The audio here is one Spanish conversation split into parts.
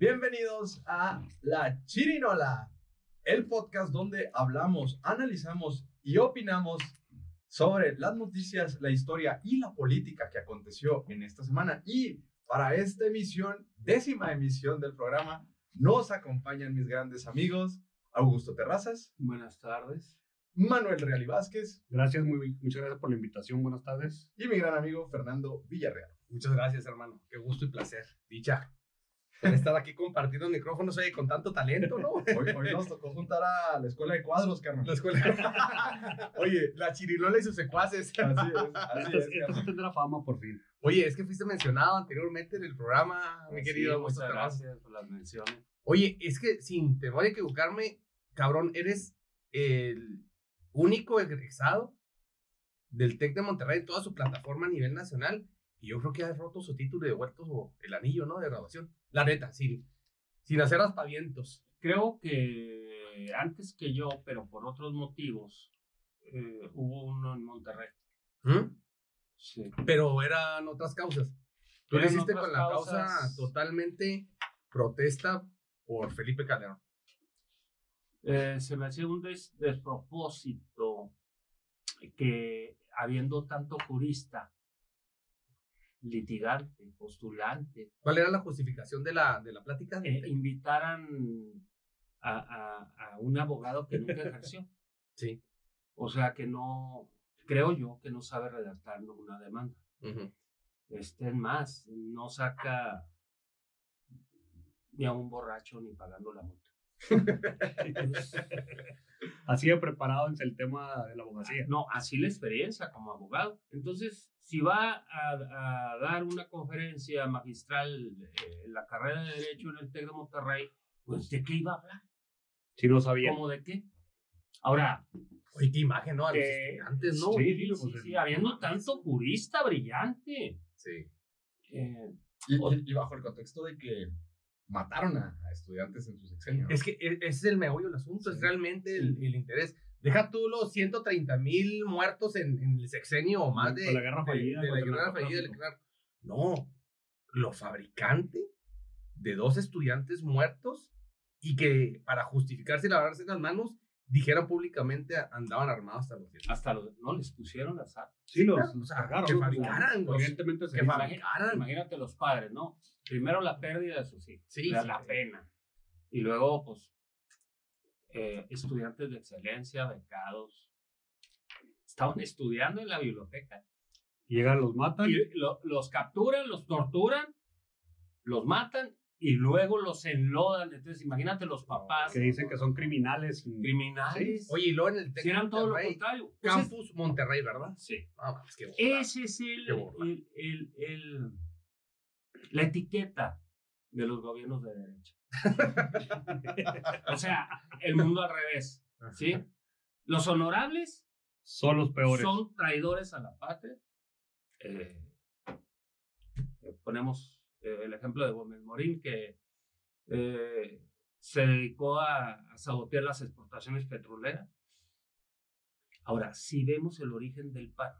Bienvenidos a La Chirinola, el podcast donde hablamos, analizamos y opinamos sobre las noticias, la historia y la política que aconteció en esta semana. Y para esta emisión, décima emisión del programa, nos acompañan mis grandes amigos Augusto Terrazas. Buenas tardes. Manuel Real y Vázquez. Gracias, muy, muchas gracias por la invitación. Buenas tardes. Y mi gran amigo Fernando Villarreal. Muchas gracias, hermano. Qué gusto y placer. Dicha. Estar aquí compartiendo micrófonos oye, con tanto talento, ¿no? Hoy, hoy, nos tocó juntar a la escuela de cuadros, carnal. La escuela. oye, la chirilola y sus secuaces. Así es, así es. Esto tendrá fama por fin. Oye, es que fuiste mencionado anteriormente en el programa, mi querido sí, Muchas gracias por las menciones. Oye, es que sin temor a equivocarme, cabrón, eres el único egresado del TEC de Monterrey en toda su plataforma a nivel nacional. Y yo creo que has roto su título y devuelto el anillo, ¿no? De graduación. La neta, sin, sin hacer aspavientos. Creo que antes que yo, pero por otros motivos, eh, hubo uno en Monterrey. ¿Mm? Sí. Pero eran otras causas. Tú lo hiciste con la causa causas. totalmente protesta por Felipe Calderón. Eh, se me hacía un des- despropósito que habiendo tanto jurista, litigante, postulante, ¿Cuál era la justificación de la, de la plática? eh, invitaran a, a- a un abogado que nunca ejerció. Sí. O sea que no, creo yo que no sabe redactar una demanda. Ujú. Este, en más, no saca ni a un borracho ni pagando la multa. Entonces, Así de preparado es el tema de la abogacía. no, así la experiencia como abogado. Entonces, si va a, a dar una conferencia magistral eh, en la carrera de Derecho en el TEC de Monterrey, pues ¿de qué iba a hablar? Si no sabía. ¿Cómo de qué? Ahora, Oye, qué imagen, ¿no? A los Que- estudiantes, ¿no? Sí, sí, sí, sí, pues, sí, habiendo tanto jurista brillante. Sí. eh, y bajo el contexto de que mataron a, a estudiantes en su sexenio. ¿no? Es que e- ese es el meollo del asunto, es Sí. realmente el, el interés. Deja tú los 130 mil muertos en, en el sexenio o más Con de, la guerra de- fallida de la contra el guerra fallida del. No, lo fabricante de dos estudiantes muertos y que para justificarse y lavarse las manos dijeron públicamente andaban armados hasta los dientes. hasta los, no les pusieron las armas. Sí, los, los cargaron, que ¿no? fabricaran, güey. Evidentemente se Que fabricaran. Imagínate los padres, ¿no? Primero la pérdida de sus hijos, Sí, la, sí, la sí. pena. Y luego, pues, eh, estudiantes de excelencia, becados, estaban estudiando en la biblioteca. Llegan, los matan. Y lo- los capturan, los torturan, los matan y luego los enlodan. Entonces, imagínate los papás que dicen que son criminales. criminales. Oye, y luego en el si eran todo lo Monterrey, contrario. Entonces, Campus Monterrey, ¿verdad? sí. No, mames, qué burrada. Ese es el, el, el- el- la etiqueta de los gobiernos de derecha. o sea, el mundo al revés, ¿sí? Los honorables Son los peores. son traidores a la patria. Eh, eh, ponemos eh, el ejemplo de Gómez Morín, que eh, se dedicó a, a sabotear las exportaciones petroleras. Ahora, si vemos el origen del PAN,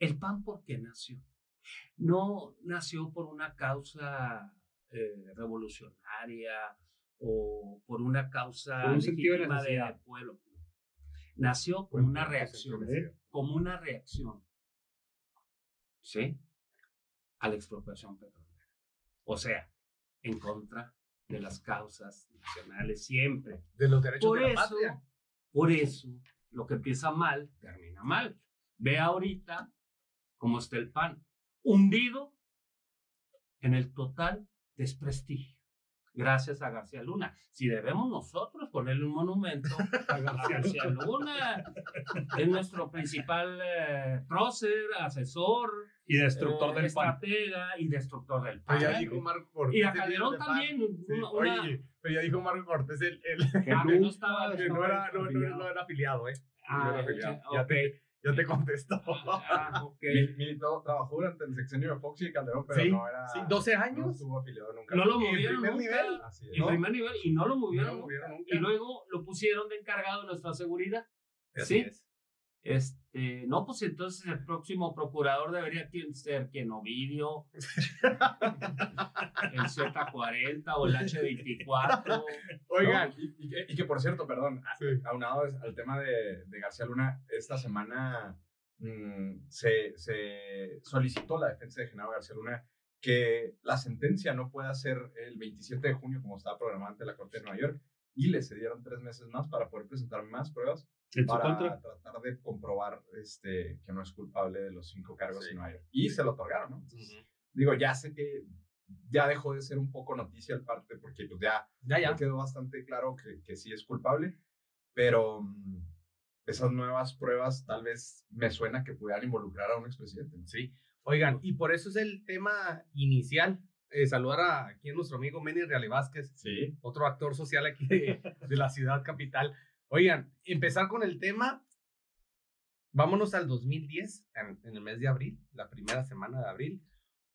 el PAN, ¿por qué nació? No nació por una causa eh, revolucionaria o por una causa Por un de legítima necesidad. de pueblo. Nació como una reacción, entonces, como una reacción, ¿sí? A la expropiación petrolera. O sea, en contra de las causas nacionales siempre. De los derechos Por de la eso, patria. por eso, lo que empieza mal, termina mal. Ve ahorita cómo está el PAN, hundido en el total desprestigio. Gracias a García Luna. Si debemos nosotros ponerle un monumento a García Luna, es nuestro principal eh, prócer, asesor, Y destructor eh, del pan. y destructor del PAN. Pero ya dijo Marco Cortés. Y a el Calderón también. Una- una- Oye, pero ya dijo Marco Cortés el, el Que Ah, que no estaba- que no era, no, no- no era afiliado, ¿eh? Ah, No era afiliado. Ya ok. te, ya te contestó. Ah, ok. Mil- militó- trabajó durante el sexenio de Fox y Calderón, pero Sí, no era. sí, 12 No años. estuvo afiliado nunca. No lo En movieron primer nunca. nivel. Así es. En primer nivel y no lo No movieron. lo movieron nunca. Y luego lo pusieron de encargado de nuestra seguridad. Así ¿Sí? es. Este, no, pues entonces el próximo procurador debería ser quien Ovidio. el Z40 o el H24. Oigan, No, y, y que, y que, por cierto, perdón, Sí. aunado al tema de, de García Luna, esta semana mm, se, se solicitó la defensa de Genaro García Luna que la sentencia no pueda ser el 27 de junio como estaba programada ante la Corte de Nueva York y le cedieron tres meses más para poder presentar más pruebas En su para contra. tratar de comprobar este, que no es culpable de los cinco cargos Sí. Nueva York. Y se lo otorgaron, ¿no? Entonces, Digo, ya sé que ya dejó de ser un poco noticia el parte porque pues ya ya, ya quedó bastante claro que, que sí es culpable, pero mm, esas nuevas pruebas tal vez me suena que pudieran involucrar a un expresidente. ¿no? Sí. Oigan, y por eso es el tema inicial. Eh, saludar a aquí a nuestro amigo Manny Reale Vázquez, Sí. otro actor social aquí de, de la ciudad capital. Oigan, empezar con el tema. Vámonos al 2010, en, en el mes de abril, la primera semana de abril.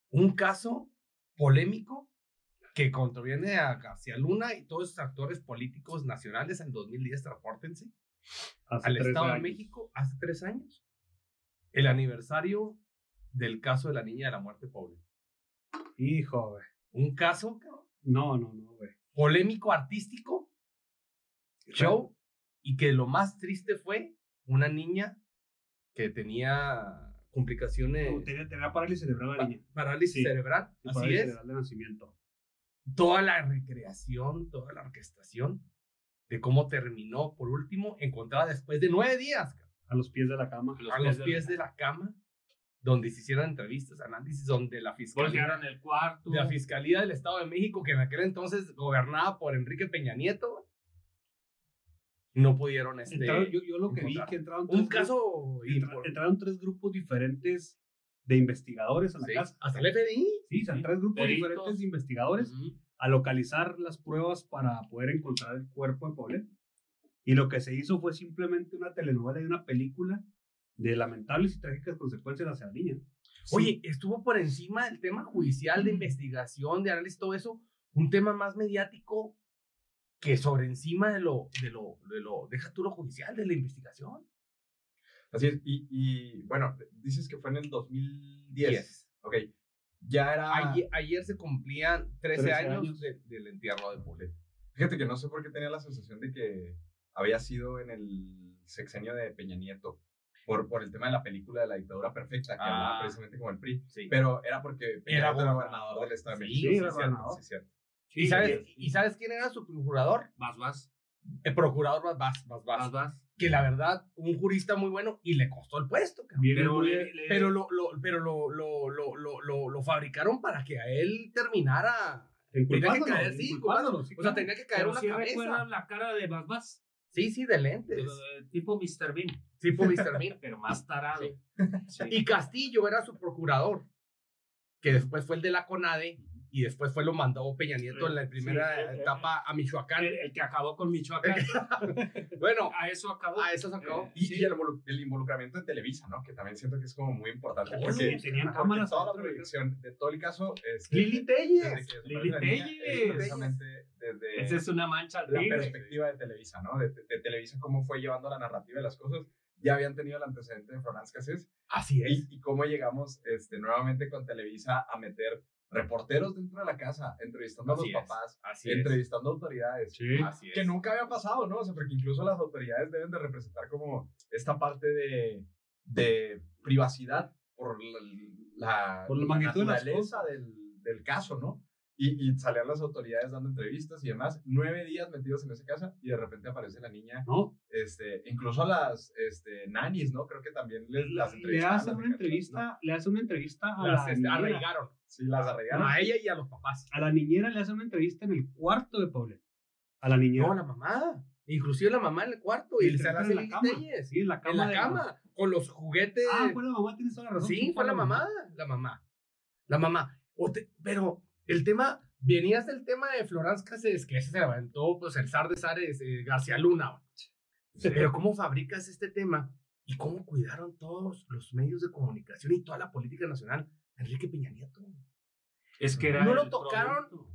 Un caso polémico que contraviene a García Luna y todos esos actores políticos nacionales en 2010, transpórtense Hace al Estado de. México hace tres años. El aniversario del caso de la niña de la muerte pobre. Hijo, güey. Un caso cabrón, No, no, no, güey. polémico artístico, show, y que lo más triste fue una niña que tenía complicaciones, Tenía, tenía parálisis cerebral la niña. parálisis Sí. cerebral, Sí, así parálisis es. cerebral de nacimiento. Toda la recreación, toda la orquestación de cómo terminó, por último, encontrada después de nueve días A los pies de la cama. a los pies de la cama, donde se hicieron entrevistas, análisis, donde la fiscalía... El cuarto. de la Fiscalía del Estado de México, que en aquel entonces gobernaba por Enrique Peña Nieto, no pudieron este, Entraron- yo, yo lo que vi encontrar. que entraron un tres caso grupos- entraron tres grupos diferentes de investigadores a la sí, casa. hasta el FBI. Sí, son Sí, tres grupos peritos. diferentes de investigadores Ujú. a localizar las pruebas para poder encontrar el cuerpo de Paulette. Y lo que se hizo fue simplemente una telenovela y una película de lamentables y trágicas consecuencias hacia la niña. Oye, estuvo por encima del tema judicial, de investigación, de análisis, todo eso, un tema más mediático que sobre encima de lo, de lo, de lo, deja tú lo judicial, de la investigación. Así es. Y, y, bueno, dices que fue en el 2010. Diez. Ok. Ya era. Ayer, ayer se cumplían 13, 13 años, años. de- del entierro de Paulette. Fíjate que no sé por qué tenía la sensación de que había sido en el sexenio de Peña Nieto. Por, por el tema de la película de la dictadura perfecta, que Ah. hablaba precisamente como el PRI. Sí. Pero era porque Peña Era Nieto era gobernador. del Estado de Sí, México. sí, era cierto, gobernador. Sí. ¿Y, sabes, sí, ¿Y sabes quién era su procurador? Vas, vas. El procurador Bas Bas, Bas Bas. Vas, vas. que la verdad, un jurista muy bueno y le costó el puesto, Pero, muy- le- le- Pero lo, lo, pero lo, lo, lo, lo, lo, lo fabricaron para que a él terminara. Tenía que caer, sí, O sea, tenía que caer pero una sí cabeza. recuerdan la cara de Vas, vas. Sí, sí, de lentes. Eh, Tipo Mr. Bean. Tipo Mr. Bean. Pero más tarado. Sí. Sí. Y Castillo era su procurador, que después fue el de la CONADE y después fue lo mandó Peña Nieto en la primera Sí, eh, eh, etapa a Michoacán. El, el que acabó con Michoacán. Bueno, A eso acabó. a eso se acabó. Eh, Y, sí. y el, el involucramiento de Televisa, ¿no? Que también siento que es como muy importante. Oye, porque tenían porque cámaras toda la de proyección de todo el caso. Este, Lili desde Telles. Lili Telles. es precisamente desde Esa es una mancha la tigre. perspectiva de Televisa, ¿no? De, de Televisa, cómo fue llevando la narrativa de las cosas. Ya habían tenido el antecedente de Florence Cassés Así es. y, y cómo llegamos este, nuevamente con Televisa a meter reporteros dentro de la casa, entrevistando a Así los es, papás, es. entrevistando autoridades. Sí. Así es. Que nunca había pasado, ¿no? O sea, porque incluso las autoridades deben de representar como esta parte de, de privacidad por la, la, Por la magnitud de las naturaleza del, del caso, ¿no? Y, y salían las autoridades dando entrevistas y demás, nueve días metidos en esa casa y de repente aparece la niña, ¿No? este, incluso las este, nannies, ¿no? Creo que también les, las Le hace las una entrevista, Cachinas, le hace una entrevista a Las la este, arraigaron. Sí, las arreglaron. A ella y a los papás. A la niñera le hace una entrevista en el cuarto de Paulette. A la niñera. No, la mamá. Inclusive la mamá en el cuarto Y y se la hace en la cama. Telles. Sí, en la cama. En la cama, con los juguetes. Ah, fue la mamá, tienes toda la razón. sí, fue la mamá, la mamá. La mamá. O te- pero el tema, venías del tema de Florence Cassés, que ese se levantó, pues el zar de zares, eh, García Luna. Pero ¿cómo fabricas este tema? ¿Y cómo cuidaron todos los medios de comunicación y toda la política nacional Enrique Peña Nieto? Es que era No lo tocaron. producto.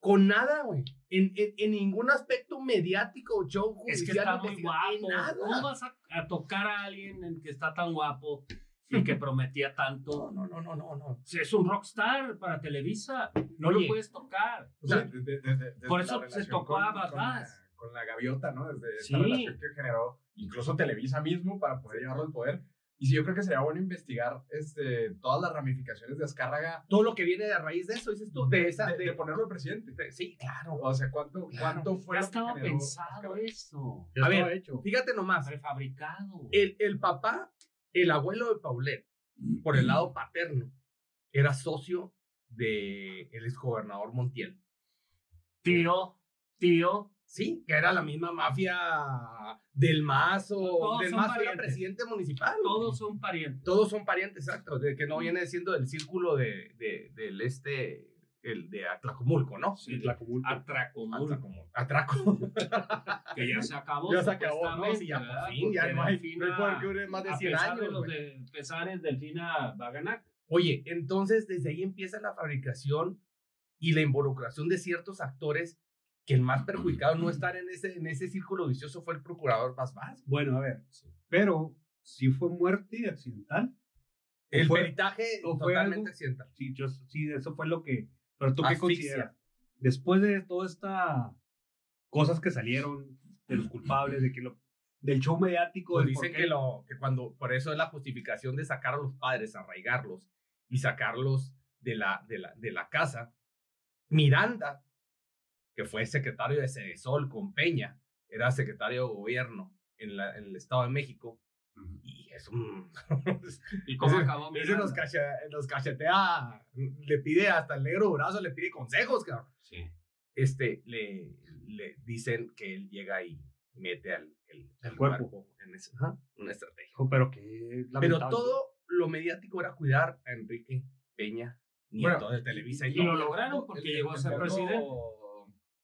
Con nada, güey. En, en, en ningún aspecto mediático, show Es que judicial, está muy guapo. nada. ¿Cómo vas a, a tocar a alguien en que está tan guapo? y que prometía tanto. No, no, no, no, no. Es un rockstar para Televisa, no Oye. lo puedes tocar. O sea, de- de- de- Por eso se relación tocó con- a con la- Babás. Con la gaviota, ¿no? Desde esta Sí. relación que generó incluso Televisa mismo para poder llevarlo al poder. Y sí, yo creo que sería bueno investigar este, todas las ramificaciones de Azcárraga Todo lo que viene de raíz de eso, dices tú, de esa. de, de- de ponerlo al presidente. de- sí, claro. O sea, ¿cuánto, Claro. cuánto fue Ya lo que estaba pensado Azcárraga? eso. Ya A ver, hecho. Fíjate nomás, Prefabricado. el, el papá, el abuelo de Paulet, por el lado paterno, era socio de el exgobernador Montiel. Tío, tío. Sí, que era la misma mafia del Mazo. Todos del Mazo era presidente municipal. Todos son parientes. Todos son parientes, exacto. De que no viene siendo del círculo de, de- del este, el de Atlacomulco, ¿no? Sí, Tlacomulco. Atracomulco, Atlacomulco. Atraco. que ya se acabó. ya se acabó, ¿no? Sí, ya por fin, ya no hay, Porque no hay poder que Delfina, más de a 100 pesar años. de los de- pesares, Delfina va a ganar. Oye, entonces desde ahí empieza la fabricación y la involucración de ciertos actores que el más perjudicado no estar en ese, en ese círculo vicioso fue el procurador Paz Vaz. Bueno, a ver. Pero si fue muerte accidental. El fue- peritaje totalmente algo- accidental. Sí, yo, sí, eso fue lo que. Pero tú qué Asfixia. consideras? Después de todas estas cosas que salieron de los culpables, de que lo, del show mediático, Pues del dicen qué- que, lo, que cuando, por eso es la justificación de sacar a los padres, arraigarlos y sacarlos de la, de la, de la casa. Miranda, que fue secretario de Cedesol con Peña, era secretario de gobierno en, la, en el Estado de México. Y es un... ¿Y cómo acabó ese nos, nos cachetea, le pide hasta el negro brazo, le pide consejos, cabrón. Sí. Este, le, le dicen que él llega y mete al el, El cuerpo. en ese- ajá, una estrategia. Dijo, pero que Pero todo lo mediático era cuidar a Enrique Peña, nieto Bueno, de Televisa y, y lo lograron porque llegó a ser presidente.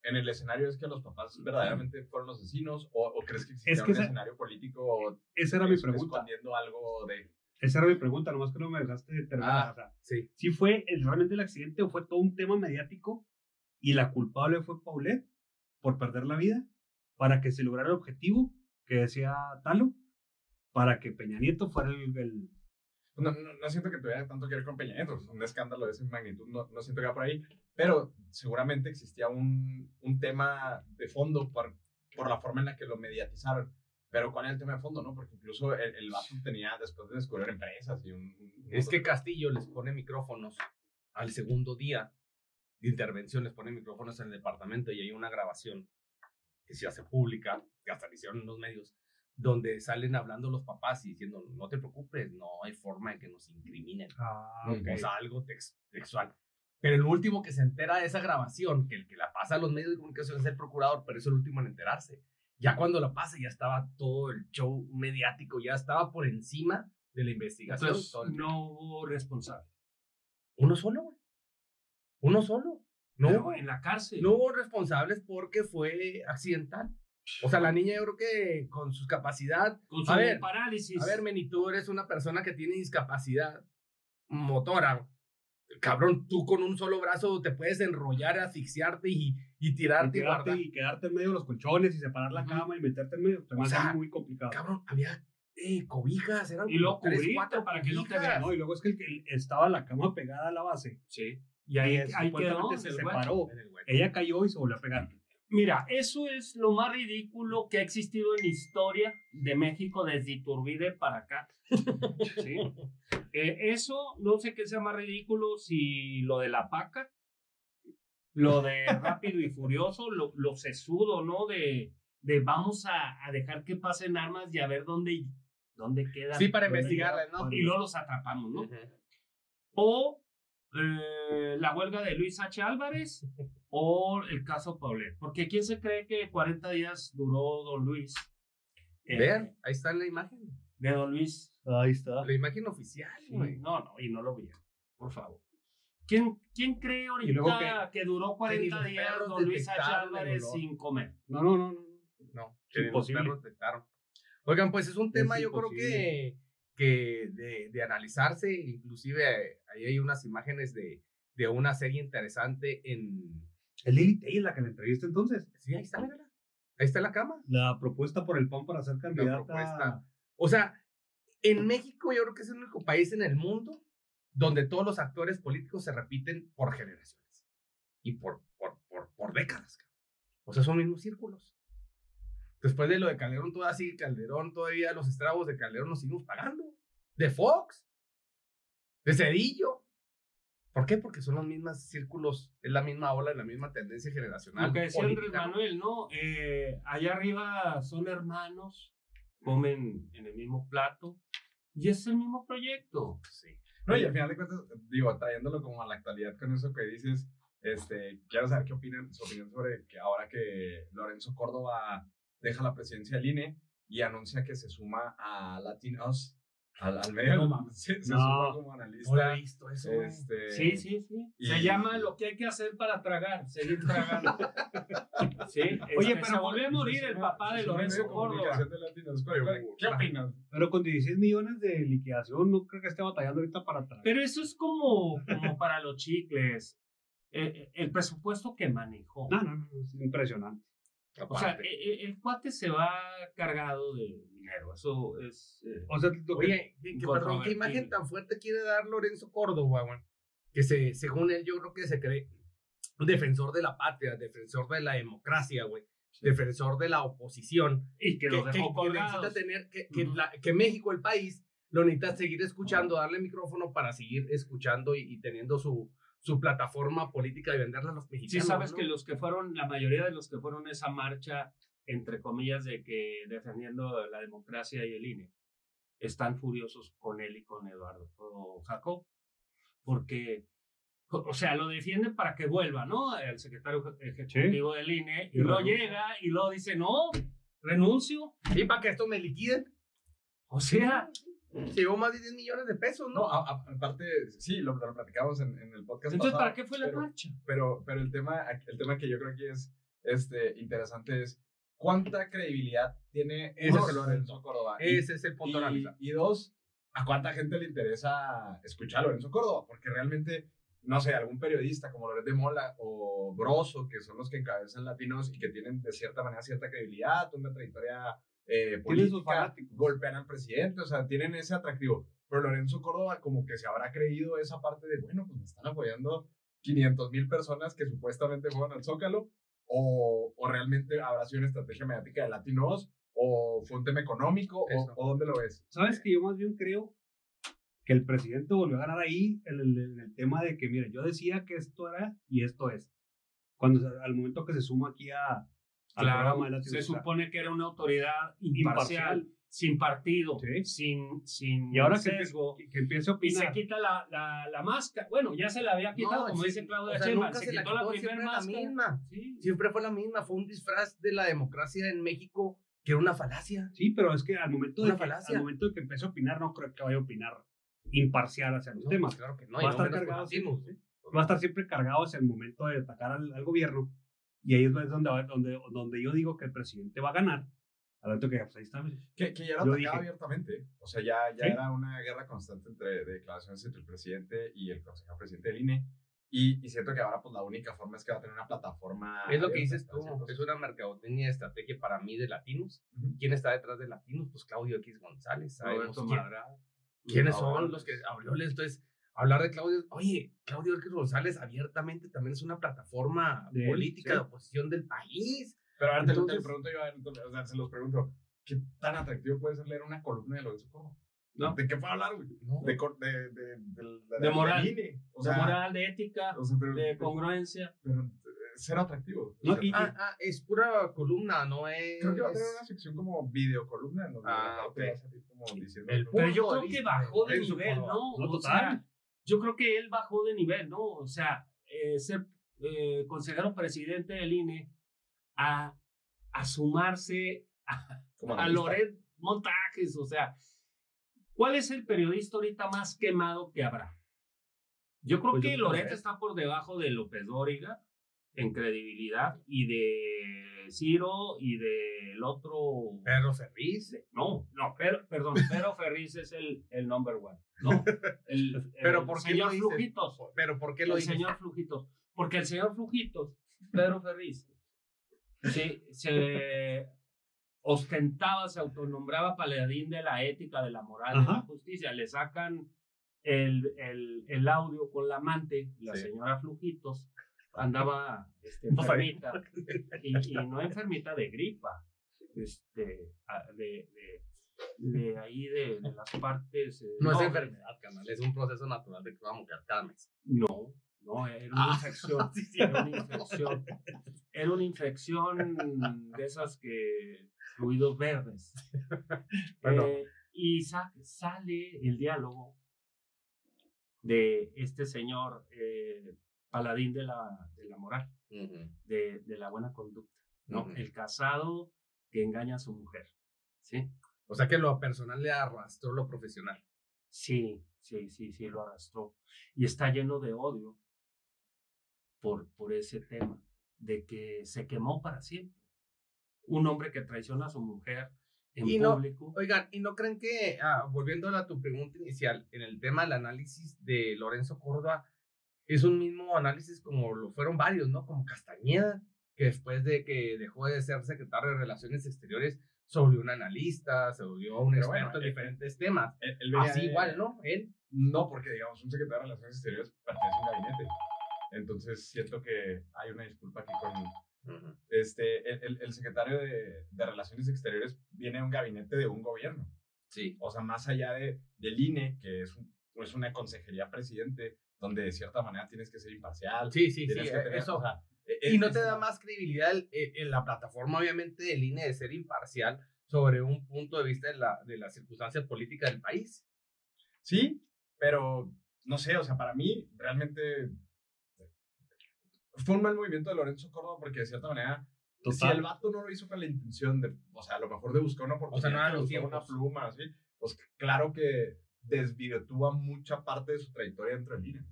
En el escenario es que los papás verdaderamente fueron los asesinos o, o crees que existía Es que un esa- escenario político Esa era mi pregunta. escondiendo algo de Esa era mi pregunta, nomás que no me dejaste terminar. Ah. O sea, Sí. si fue el- realmente el accidente o fue todo un tema mediático y la culpable fue Paulette por perder la vida para que se lograra el objetivo que decía Talo, para que Peña Nieto fuera el, el- No, no, no siento que tuviera tanto que ver con Peña Nieto, un escándalo de esa magnitud, no, no siento que va por ahí, pero seguramente existía un, un tema de fondo por, por la forma en la que lo mediatizaron. Pero ¿cuál es el tema de fondo, no? Porque incluso el, el vato tenía, después de descubrir empresas y un... un- Es que Castillo les pone micrófonos al segundo día de intervención, les pone micrófonos en el departamento y hay una grabación que se hace pública, que hasta le hicieron en los medios, donde salen hablando los papás y diciendo, no te preocupes, no hay forma de que nos incriminen. ok. O sea, algo tex- textual. Pero el último que se entera de esa grabación, que el que la pasa a los medios de comunicación es el procurador, pero es el último en enterarse. Ya cuando la pasa, ya estaba todo el show mediático, ya estaba por encima de la investigación. Entonces, no hubo responsable. Uno solo. Uno solo. No, Pero en la cárcel. no hubo responsables porque fue accidental. O sea, la niña yo creo que con su capacidad... Con su A ver, parálisis. A ver, Meni, tú eres una persona que tiene discapacidad motora. Cabrón, tú con un solo brazo te puedes enrollar, asfixiarte y, y y tirarte y quedarte, guardar. y quedarte en medio de los colchones y separar la cama y meterte en medio. Me O sea, muy complicado. Cabrón, había eh, cobijas, eran Y luego tres, cuatro para que no te cobijas. vean. No, y luego es que el que estaba la cama pegada a la base. Sí. Y ahí, Y ahí quedó. se separó. Ella cayó y se volvió a pegar. Mira, eso es lo más ridículo que ha existido en la historia de México desde Iturbide para acá. ¿Sí? Eh, eso, no sé qué sea más ridículo si lo de la paca, lo de rápido y furioso, lo, lo sesudo, ¿no? De, de vamos a, a dejar que pasen armas y a ver dónde, dónde quedan. Sí, para investigarlas, ¿no? Y luego los atrapamos, ¿no? Ujú. O eh, la huelga de Luis H. Álvarez o el caso Paulet. Porque ¿quién se cree que 40 días duró don Luis? Eh, Vean, ahí está la imagen. De don Luis. Ahí está. La imagen oficial, Sí, no, no, y no lo vi. Por favor. ¿Quién, quién cree ahorita que, duró Que ni 40 los días don Luis H. Álvarez sin comer? No, no, no. no. No, que los imposible. perros detectaron. Oigan, pues es un tema, yo creo que, que de, de analizarse, inclusive ahí hay unas imágenes de, de una serie interesante en... Es Lili Telles la que la entrevista entonces. Sí, ahí está, mírala. Ahí está la cama. La propuesta por el PAN para ser candidata. propuesta. O sea, En México yo creo que es el único país en el mundo donde todos los actores políticos se repiten por generaciones y por, por, por, por décadas. O sea, son mismos círculos. Después de lo de Calderón, todavía sigue Calderón, todavía los estragos de Calderón nos seguimos pagando. De Fox, de Cedillo. ¿Por qué? Porque son los mismos círculos, es la misma ola, la misma tendencia generacional. Lo que decía Andrés. Manuel, ¿no? Eh, allá arriba son hermanos, comen en el mismo plato y es el mismo proyecto. Sí. No, y al final de cuentas, digo, trayéndolo como a la actualidad con eso que dices, este, quiero saber qué opinan, su opinión sobre que ahora que Lorenzo Córdoba deja la presidencia del INE y anuncia que se suma a Latin Us, al, al medio, No mames. se, se No. suma como No he analista. visto eso, güey. Este, Sí, sí, sí. y- Se llama lo que hay que hacer para tragar, seguir tragando. sí, Oye, pero volvió a morir el papá de Lorenzo Córdoba. comunicación de Latin Us. ¿Cuál- cuál- ¿Qué opinas? Pero con 16 millones de liquidación, no creo que esté batallando ahorita para traer. Pero eso es como, como para los chicles. Eh, el presupuesto que manejó. No, no, no, es impresionante. O sea, eh, eh, el cuate se va cargado de dinero. Eso es. eh, O sea, lo que- Oye, que, que perdón, ¿qué imagen tan fuerte quiere dar Lorenzo Córdoba, güey? Que se, según él, yo creo que se cree un defensor de la patria, defensor de la democracia, güey. Defensor de la oposición. y que Que, los que- dejó que colgados. necesita tener, que, que, la- que México, el país, lo necesita seguir escuchando, darle micrófono para seguir escuchando y, y teniendo su, su plataforma política y venderla a los Sí, mexicanos. sabes ¿no? que los que fueron, la mayoría de los que fueron a esa marcha, entre comillas, de que defendiendo la democracia y el INE, están furiosos con él y con Eduardo o Jacob, porque, o sea, lo defienden para que vuelva, ¿no? El secretario ejecutivo del INE, y Y luego llega y luego dice, no, renuncio. Y para que esto me liquiden. O sea, Se llevó más de 10 millones de pesos, ¿no? No, a- a- aparte, sí, lo, lo platicamos en, en el podcast entonces, pasado, ¿para qué fue la pero- marcha? pero, pero el, tema, el tema que yo creo que es este, interesante es cuánta credibilidad tiene Ese es Lorenzo Córdoba. Ese es el punto a y, dos, a cuánta gente le interesa escuchar a Lorenzo Córdoba, porque realmente, no sé, algún periodista como Loret de Mola o Broso, que son los que encabezan latinos y que tienen de cierta manera cierta credibilidad, una trayectoria eh, política, golpean al presidente, o sea, tienen ese atractivo. Pero Lorenzo Córdoba como que se habrá creído esa parte de, bueno, pues me están apoyando 500 mil personas que supuestamente fueron al Zócalo, o, o realmente habrá sido una estrategia mediática de latinos, o fue un tema económico, o, o dónde lo ves. ¿Sabes que yo más bien creo que el presidente volvió a ganar ahí en el, en el tema de que, mire, yo decía que esto era y esto es. Cuando al momento que se suma aquí a, Claro, de la se supone que era una autoridad imparcial, Imparcial. sin partido, Sí. sin, sin Y ahora que, sesgo. que, que empiece a y se opinar. quita la, la, la máscara. Bueno, ya se la había quitado, No, como sí, dice Claudia o sea, Sheinbaum, nunca se se la quitó la quitó, primera siempre la máscara. misma. Sí. Siempre fue la misma, fue un disfraz de la democracia en México que era una falacia. Sí, pero es que al momento, de Una que, falacia. al momento de que empiece a opinar, no creo que vaya a opinar imparcial hacia los No, temas. claro que no, va a no estar cargado ¿sí? va a estar siempre cargado hacia el momento de atacar al, al gobierno. Y ahí es donde, donde, donde yo digo que el presidente va a ganar. Al que pues, ahí está. Que, que ya lo atacaba dije. abiertamente. O sea, ya, ya Sí. era una guerra constante entre de declaraciones entre el presidente y el consejero presidente del INE. Y, y siento que ahora, pues, la única forma es que va a tener una plataforma. Es lo que dices tú, es una mercadotecnia de estrategia para mí de latinos. Ujú. ¿Quién está detrás de latinos? Pues Claudio X González. Sabemos quién- quiénes son los que Aureoles. Entonces, hablar de Claudio, oye, Claudio X González abiertamente también es una plataforma De política sí. de oposición del país. Pero ahora te, lo pregunto yo, a ver, entonces, o sea, se los pregunto. ¿Qué tan atractivo puede ser leer una columna de Lorenzo Córdoba? ¿No? ¿De qué puede hablar, güey? No. De, cor- de, de, de, De moral. del INE. O de moral, de ética, o sea, pero, de congruencia. pero, eh, cero atractivo. No, y- Ah, ah, es pura columna, no es. Creo que va a tener una sección como videocolumna, donde Ah, aparte ok. va a como diciendo. El Pero yo creo que bajó de nivel. ¿no? No, O total. sea, yo creo que él bajó de nivel, ¿no? O sea, eh, ser eh, consejero presidente del INE a, a sumarse a, a. Loret Montajes, o sea, ¿cuál es el periodista ahorita más quemado que habrá? Yo creo Pues que Loret. está por debajo de López Dóriga en credibilidad y de Ciro y del otro Pedro Ferriz. No, no, pero, perdón, Pedro Ferriz es el, el number one, ¿no? El, el Pero ¿por qué señor lo? Flujitos. Pero ¿por qué lo el dices? señor Flujitos. Porque el señor Flujitos, Pedro Ferriz, se, se ostentaba, se autonombraba paladín de la ética, de la moral, de la Ajá. justicia. Le sacan el, el, el audio con la amante, la Sí. señora Flujitos, andaba este, enfermita, y, y no enfermita de gripa, este, de, de, de ahí de, de las partes. eh, No es enfermedad, canal, es un proceso natural de que va a morir cada mes. No, no, era una Ah, infección. sí, sí. Era una infección. Era una infección de esas que fluidos verdes. Bueno. Eh, y sa- sale el diálogo de este señor eh, paladín de la, de la moral, de, de la buena conducta, ¿no? El casado que engaña a su mujer, ¿sí? O sea que lo personal le arrastró lo profesional. Sí, sí, sí, sí, lo arrastró. Y está lleno de odio por, por ese tema, de que se quemó para siempre. Un hombre que traiciona a su mujer en Y no- público. Oigan, ¿y no creen que, ah, volviendo a tu pregunta inicial, en el tema del análisis de Lorenzo Córdoba, es un mismo análisis como lo fueron varios, ¿no? Como Castañeda, que después de que dejó de ser secretario de Relaciones Exteriores, se volvió un analista, se volvió un Pero experto bueno, en eh, diferentes temas. Él- él venía Así de- igual, ¿no? Él. No, porque digamos, un secretario de Relaciones Exteriores pertenece a un gabinete. Entonces siento que hay una disculpa aquí con este, el, el- el secretario de, de Relaciones Exteriores viene de un gabinete de un gobierno. Sí. O sea, más allá de, del INE, que es, un- es una consejería presidente, donde de cierta manera tienes que ser imparcial. Sí, sí, sí. que eh, tener- eso. o sea, Y es- no es- te da más credibilidad el- eh, en la plataforma, obviamente, del INE de ser imparcial sobre un punto de vista de la, de la circunstancia política del país. Sí, pero no sé, o sea, para mí realmente fue un mal movimiento de Lorenzo Córdoba porque de cierta manera, si Total. el vato no lo hizo con la intención de, o sea, a lo mejor de buscar una oportunidad, no eran de los buscar una pluma, así, pues claro que desvirtúa mucha parte de su trayectoria dentro del INE.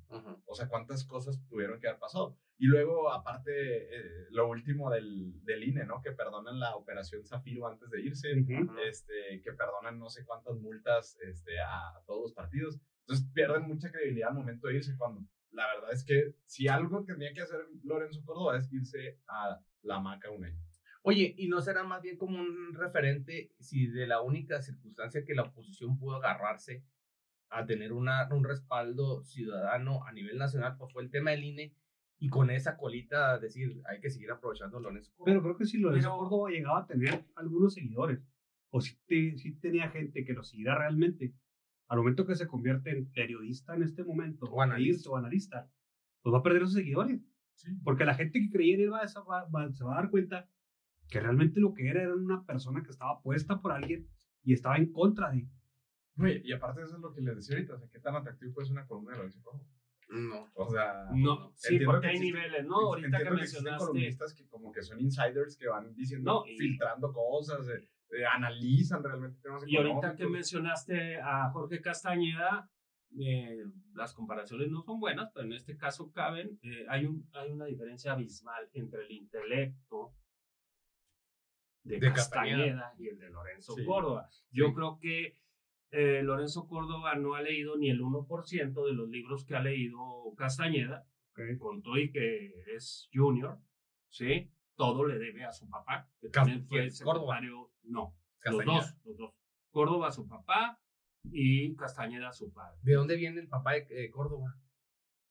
O sea, cuántas cosas tuvieron que haber pasado. Y luego, aparte, eh, lo último del, del INE, ¿no? Que perdonan la operación Zafiro antes de irse, este, que perdonan no sé cuántas multas este, a, a todos los partidos. Entonces pierden mucha credibilidad al momento de irse, cuando la verdad es que si algo tendría que hacer Lorenzo Córdoba es irse a la maca un año. Oye, ¿y no será más bien como un referente si de la única circunstancia que la oposición pudo agarrarse a tener una, un respaldo ciudadano a nivel nacional, pues fue el tema del INE y con esa colita decir, hay que seguir aprovechando Lorenzo Córdoba? Pero creo que si Lorenzo Pero- Córdoba llegaba a tener algunos seguidores, o si, te- si tenía gente que lo siguiera realmente, al momento que se convierte en periodista en este momento, O analista. o analista, pues va a perder esos seguidores. Sí. Porque la gente que creía en él va a, va- va- se va a dar cuenta que realmente lo que era era una persona que estaba puesta por alguien y estaba en contra de. Oye, y aparte eso es lo que les decía ahorita, o sea, qué tan atractivo puede ser una columna de Lorenzo Córdoba. No. O sea, No, sí, entiendo porque que hay existen- niveles, ¿no? Ahorita que mencionaste. columnistas que como que son insiders que van diciendo, No, y- filtrando cosas, eh, eh, analizan realmente temas Y ahorita que mencionaste a Jorge Castañeda, eh, las comparaciones no son buenas, pero en este caso caben. eh, hay, un, hay una diferencia abismal entre el intelecto de, De Castañeda, Castañeda. y el de Lorenzo Sí. Córdoba. Yo Sí. creo que eh, Lorenzo Córdoba no ha leído ni el 1% de los libros que ha leído Castañeda, con todo y que es junior, ¿sí? Todo le debe a su papá, que también fue. Córdoba. no, Castañeda. los dos, los dos. Córdoba a su papá y Castañeda a su padre. ¿De dónde viene el papá de eh, Córdoba?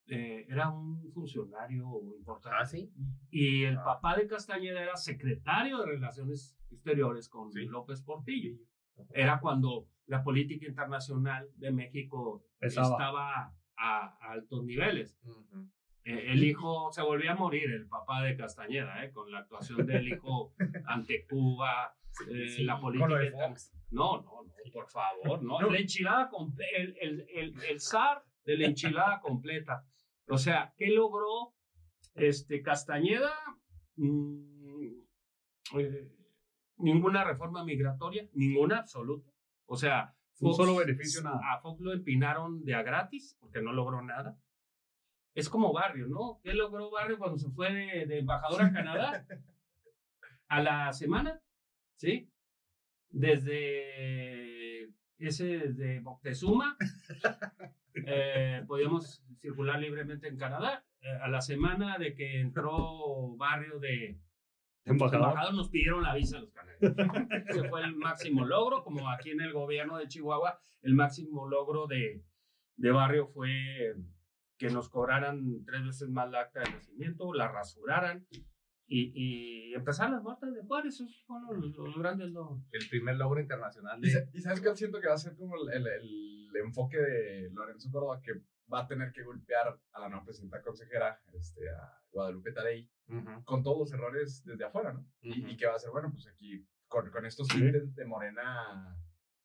Eh, era un funcionario importante. ¿Ah, sí? Y el Ah. papá de Castañeda era secretario de Relaciones Exteriores con Sí. López Portillo. Era cuando la política internacional de México estaba a, a altos niveles. Eh, el hijo se volvió a morir, el papá de Castañeda, eh, con la actuación del hijo ante Cuba, eh, Sí, la con política. lo de inter- Fox. No, no, no, por favor, no. No. La enchilada el, el, el, el zar de la enchilada completa. O sea, ¿qué logró este, Castañeda? Mm, eh, ninguna reforma migratoria, ninguna absoluta. O sea, Un solo beneficio, nada. A Fox lo empinaron de a gratis porque no logró nada. Es como Barrio, ¿no? ¿Qué logró Barrio cuando se fue de, de embajador a Canadá? A la semana, ¿sí? Desde ese, desde Moctezuma, eh, podíamos circular libremente en Canadá. Eh, a la semana de que entró Barrio de, Los Embajador. embajadores nos pidieron la visa a los canadienses. Ese fue el máximo logro, como aquí en el gobierno de Chihuahua, el máximo logro de, de barrio fue que nos cobraran tres veces más la acta de nacimiento, la rasuraran y, y empezaran las muertes de Juárez. Esos fueron los, los grandes logros. El primer logro internacional Y, de... y sabes que siento que va a ser como el, el- el enfoque de Lorenzo Córdoba que va a tener que golpear a la nueva presidenta consejera, este, a Guadalupe Ujú, con todos los errores desde afuera, ¿no? Y, Ujú. y que va a ser, bueno, pues aquí, con, con estos Sí. tintes de morena,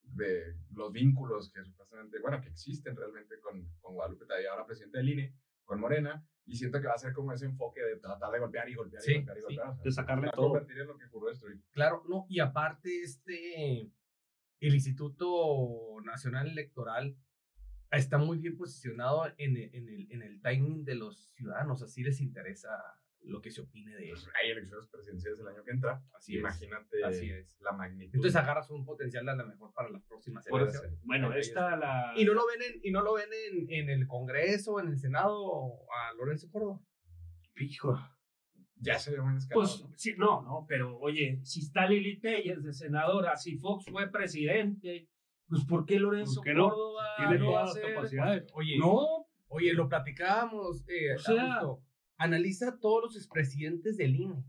de los vínculos que supuestamente, bueno, que existen realmente con, con Guadalupe Tadei, ahora presidente del INE, con Morena, y siento que va a ser como ese enfoque de tratar de golpear y golpear Sí, y golpear y sí. golpear. o sea, De sacarle todo. convertir en lo que juró destruir. Claro, no, y aparte este, el Instituto Nacional Electoral está muy bien posicionado en el, en el, en el timing de los ciudadanos, así les interesa lo que se opine de eso. hay elecciones presidenciales el año que entra. Así es. Imagínate Así es. la magnitud. Entonces agarras un potencial a lo mejor para las próximas elecciones. Bueno, esta la... Y no lo ven en, y no lo ven en, en el Congreso, en el Senado, a Lorenzo Córdoba. Hijo. ya se ve muy descarado. Pues ¿no? sí, no, no, pero oye, si está Lili Telles de senadora, si Fox fue presidente, pues ¿por qué Lorenzo ¿Por qué no? Córdoba Tiene no va a todas las ser? capacidades. Oye, No, oye, lo platicábamos, eh, O sea- Augusto. Analiza todos los expresidentes del INE.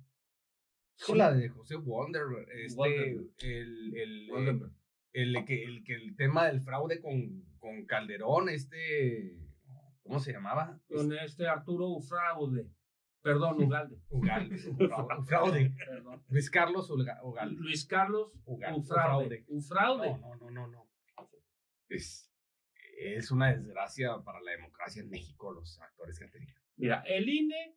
Sí. La de José Wonder, este, Wonderberg. el, el, Wonderberg. el, que, el que el tema del fraude con, con Calderón, este, ¿cómo se llamaba? con este Arturo Ufraude, perdón, Ugalde, Ugalde, un fraude. perdón. Luis Carlos Ugalde. Luis Carlos Ugal- Ufraude. Ufraude. No, no, no, no, no. Es, es una desgracia para la democracia en México los actores que han tenido. Mira, el INE,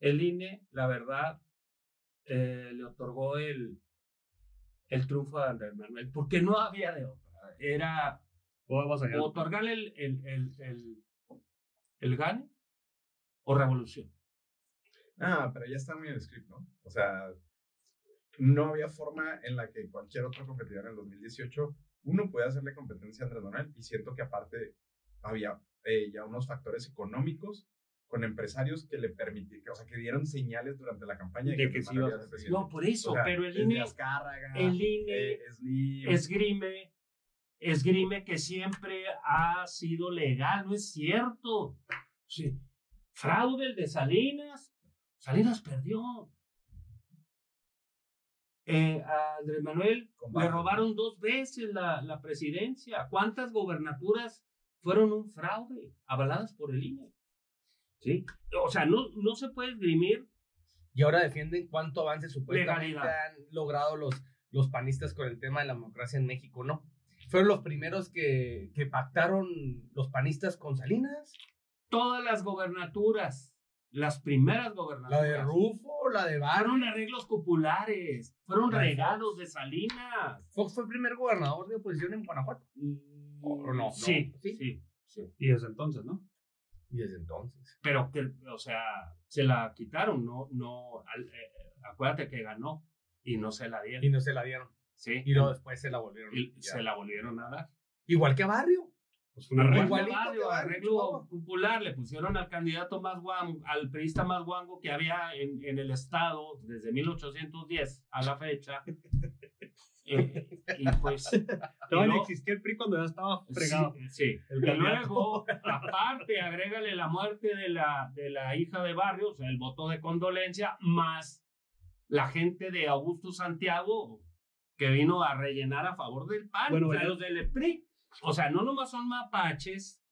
el INE, la verdad, eh, le otorgó el, el triunfo a Andrés Manuel, porque no había de otra. Era otorgarle el, el, el, el, el gane o revolución. Ah, pero ya está muy en el script, ¿no? O sea, no había forma en la que cualquier otro competidor en el 2018 uno puede hacerle competencia a Andrés Manuel y siento que aparte había eh, ya unos factores económicos con empresarios que le permitieron, o sea, que dieron señales durante la campaña De que Andrés sí iba a ser. No, por eso, O sea, pero el INE, Azcárraga, el INE eh, Slim, esgrime, esgrime que siempre ha sido legal, no es cierto. Sí. Fraude el de Salinas, Salinas perdió. Eh, a Andrés Manuel Combate. le robaron dos veces la, la presidencia. ¿Cuántas gobernaturas fueron un fraude avaladas por el INE? ¿Sí? O sea, no, no se puede esgrimir Y ahora defienden cuánto avance supuestamente Legalidad. han logrado los, los panistas con el tema de la democracia en México, ¿no? Fueron los primeros que, que pactaron los panistas con Salinas. todas las gobernaturas, las primeras La gobernaturas. de Rufo, la de Barrio. Fueron arreglos populares, fueron La regalos de Salinas. Fox fue el primer gobernador de oposición en Guanajuato. ¿O no? Sí, ¿No? ¿Sí? sí, sí. Y desde entonces, ¿no? Y desde entonces. Pero que, o sea, se la quitaron, no, no, al- eh, acuérdate que ganó y no se la dieron. Y no se la dieron. sí, Y luego después se la volvieron. y ya. se la volvieron a dar. Igual que a Barrio. Pues un arreglo. Igual Igualito que barrio, Barrio, arreglo popular, le pusieron al candidato más guango, al priista más guango que había en, en el estado desde 1810 a la fecha. Eh, y pues. Todavía luego- existía el PRI cuando ya estaba fregado. Sí, sí. El Y luego, aparte, agrégale la muerte de la, de la hija de Barrio, o sea, el voto de condolencia, más la gente de Augusto Santiago que vino a rellenar a favor del PAN, Bueno, o sea, los del PRI. O sea, no nomás son mapaches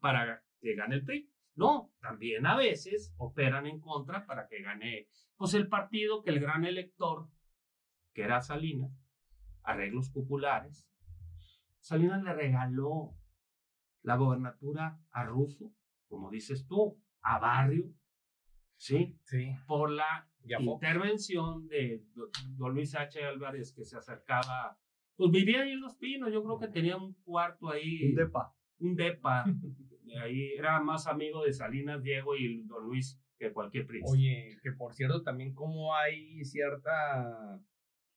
para que gane el PRI, no, también a veces operan en contra para que gane pues el partido que el gran elector, que era Salinas, arreglos populares, Salinas le regaló la gobernatura a Rufo, como dices tú, a Barrio, ¿sí? Sí. Por la intervención de do- don Luis H. Álvarez que se acercaba, pues vivía ahí en Los Pinos, yo creo que tenía un cuarto ahí, Un depa. un depa, de ahí era más amigo de Salinas Diego y don Luis que cualquier príncipe. Oye, que por cierto, también como hay cierta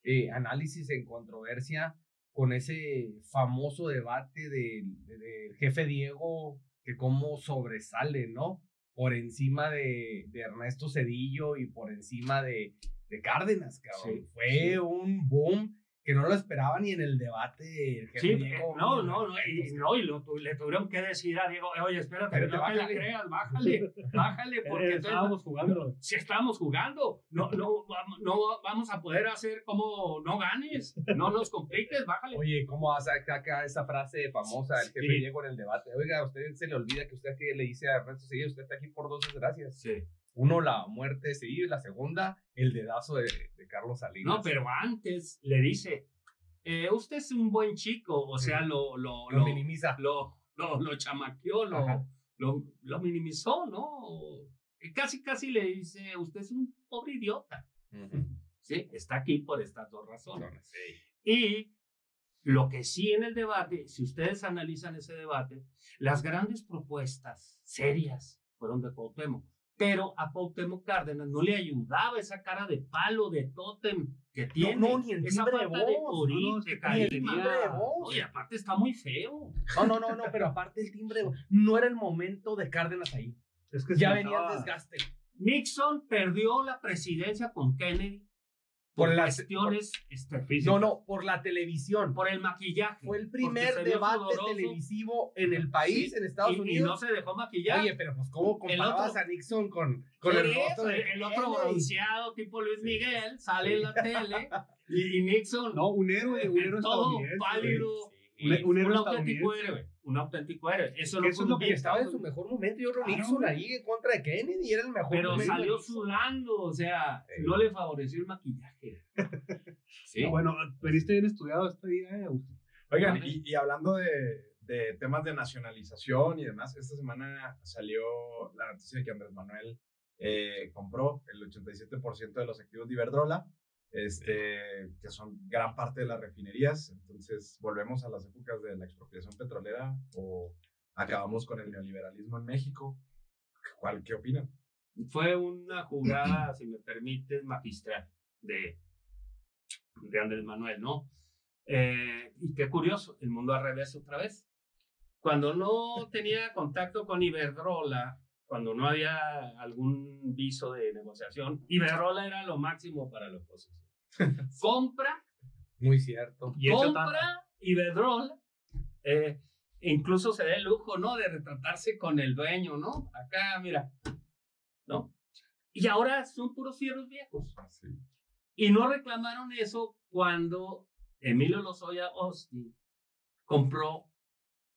eh, análisis en controversia con ese famoso debate del, del jefe Diego, que cómo sobresale, ¿no? por encima de, de Ernesto Cedillo y por encima de, de Cárdenas, cabrón. Sí, Fue sí. un boom que no lo esperaba ni en el debate. el jefe Sí, Diego, eh, no, no, no, y, no, y lo le tuvieron que decir a Diego, oye, espérate, Espérate, no te la bájale". creas, bájale, bájale, porque Eh, estábamos jugando. si estábamos jugando, no, no, no vamos a poder hacer como no ganes, no nos compliques, bájale. Oye, ¿cómo hace acá, acá esa frase famosa del jefe Sí. Diego en el debate? Oiga, a usted se le olvida que usted aquí le dice a Ernesto Cedillo, usted está aquí por dos desgracias. Sí. Uno, la muerte de Cedillo y la segunda, el dedazo de, de Carlos Salinas. No, pero antes le dice, eh, usted es un buen chico, o sea, lo, lo, lo lo, minimiza. lo, lo, lo chamaqueó, lo, lo, lo minimizó, ¿no? Casi, casi le dice, usted es un pobre idiota. Sí, está aquí por estas dos razones. Razones, sí. Y lo que sí en el debate, si ustedes analizan ese debate, las grandes propuestas serias fueron de Cuauhtémoc. Pero a Cuauhtémoc Cárdenas no le ayudaba esa cara de palo, de tótem que tiene. no, ni el esa timbre de falta de voz, no, no, de ni el timbre de voz. Oye, aparte está muy feo. No, no, no, no, pero aparte el timbre, no era el momento de Cárdenas ahí. Es que Ya venía el desgaste. Nixon perdió la presidencia con Kennedy por, Por la- cuestiones este, No, no, por la televisión. por el maquillaje. Fue el primer debate sudoroso. televisivo en el país, Sí, en Estados y, y Unidos. no se dejó maquillar. Oye, pero pues ¿cómo comparabas otro- a Nixon con, con Por el rostro de el otro bronceado tipo Luis Sí. Miguel sale en la tele y, y Nixon No, un héroe, un héroe todo estadounidense. pálido. Sí. Un- un héroe auténtico estadounidense. héroe. Un auténtico héroe. Eso Que no eso es lo que estaba en su mejor momento. Yo creo Claro. Nixon ahí en contra de Kennedy era el mejor Pero momento salió sudando, o sea, no le favoreció el maquillaje. Sí. Ah, Bueno, veniste bien estudiado este día, eh, Agustín. Oigan, y, y hablando de, de temas de nacionalización y demás, esta semana salió la noticia de que Andrés Manuel eh, compró el 87% de los activos de Iberdrola, este, que son gran parte de las refinerías. Entonces, volvemos a las épocas de la expropiación petrolera o acabamos con el neoliberalismo en México. ¿Cuál, ¿Qué opinan? Fue una jugada, si me permites, magistral de, de Andrés Manuel, ¿no? Eh, y qué curioso, el mundo al revés otra vez. Cuando no tenía contacto con Iberdrola, cuando no había algún viso de negociación, Iberdrola era lo máximo para la oposición. Compra, Muy cierto. Y compra Iberdrola, eh, incluso se da el lujo, ¿no? De retratarse con el dueño, ¿no? Acá, mira, ¿no? Y ahora son puros fierros viejos. Y no reclamaron eso cuando Emilio Lozoya Austin compró,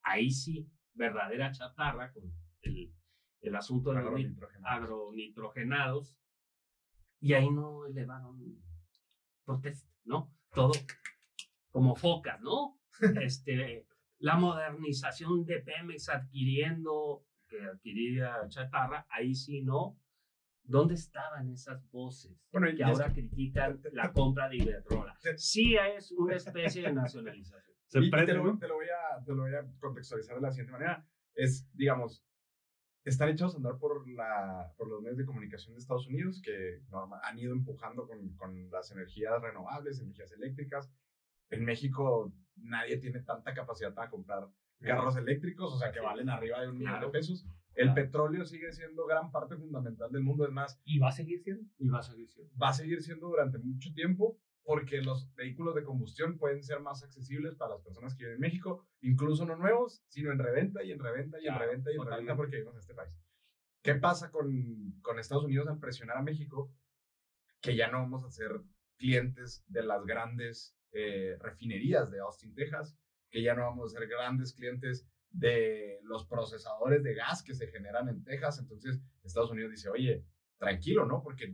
ahí sí, verdadera chatarra con el, el asunto de los nit- Agronitrogenados. agronitrogenados, y ahí no elevaron protesta, ¿no? Todo como focas, ¿no? Este, la modernización de Pemex adquiriendo, que adquiría chatarra, ahí sí no. ¿Dónde estaban esas voces Bueno, que es ahora que- critican la compra de Iberdrola? Sí es una especie de nacionalización. Se Y- y te, lo, te lo voy a, te lo voy a contextualizar de la siguiente manera. Es, digamos, están echados a andar por, la, por los medios de comunicación de Estados Unidos que norma- han ido empujando con, con las energías renovables, energías eléctricas. En México nadie tiene tanta capacidad para comprar carros eléctricos, o sea, que valen arriba de un millón de pesos. El Claro. petróleo sigue siendo gran parte fundamental del mundo. Es más, Y va a seguir siendo. Y va a seguir siendo. va a seguir siendo durante mucho tiempo porque los vehículos de combustión pueden ser más accesibles para las personas que viven en México, incluso no nuevos, sino en reventa y en reventa y en Claro, reventa y en totalmente. reventa porque vivimos en este país. ¿Qué pasa con, con Estados Unidos al presionar a México? Que ya no vamos a ser clientes de las grandes eh, refinerías de Austin, Texas, que ya no vamos a ser grandes clientes de los procesadores de gas que se generan en Texas. Entonces Estados Unidos dice, oye, tranquilo, ¿no? Porque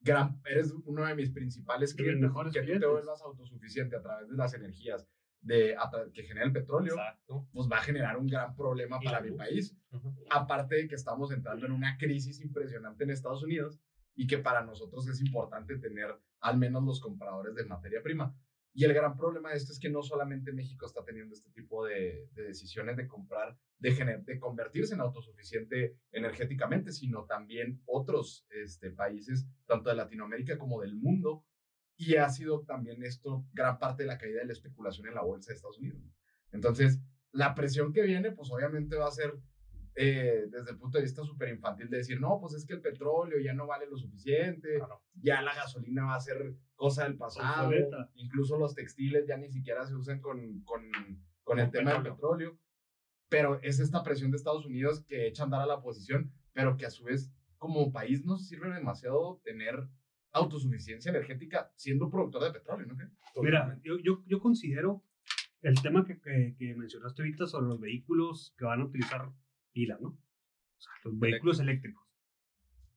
gran, eres uno de mis principales clientes, que tú te clientes. vuelvas autosuficiente a través de las energías de, que genera el petróleo, Exacto. pues va a generar un gran problema para mi país. Aparte de que estamos entrando en una crisis impresionante en Estados Unidos y que para nosotros es importante tener al menos los compradores de materia prima. Y el gran problema de esto es que no solamente México está teniendo este tipo de, de decisiones de comprar, de, gener- de convertirse en autosuficiente energéticamente, sino también otros este, países, tanto de Latinoamérica como del mundo. Y ha sido también esto gran parte de la caída de la especulación en la bolsa de Estados Unidos. Entonces, la presión que viene, pues obviamente va a ser eh, desde el punto de vista súper infantil de decir, no, pues es que el petróleo ya no vale lo suficiente, Claro. ya la gasolina va a ser cosa del pasado, Obsoleta. incluso los textiles ya ni siquiera se usan con, con, con el tema del petróleo, pero es esta presión de Estados Unidos que echa a andar a la posición, pero que a su vez como país nos sirve demasiado tener autosuficiencia energética siendo productor de petróleo, ¿no? Mira, yo, yo, yo considero el tema que, que, que mencionaste ahorita sobre los vehículos que van a utilizar pilas, ¿no? O sea, los vehículos eléctricos.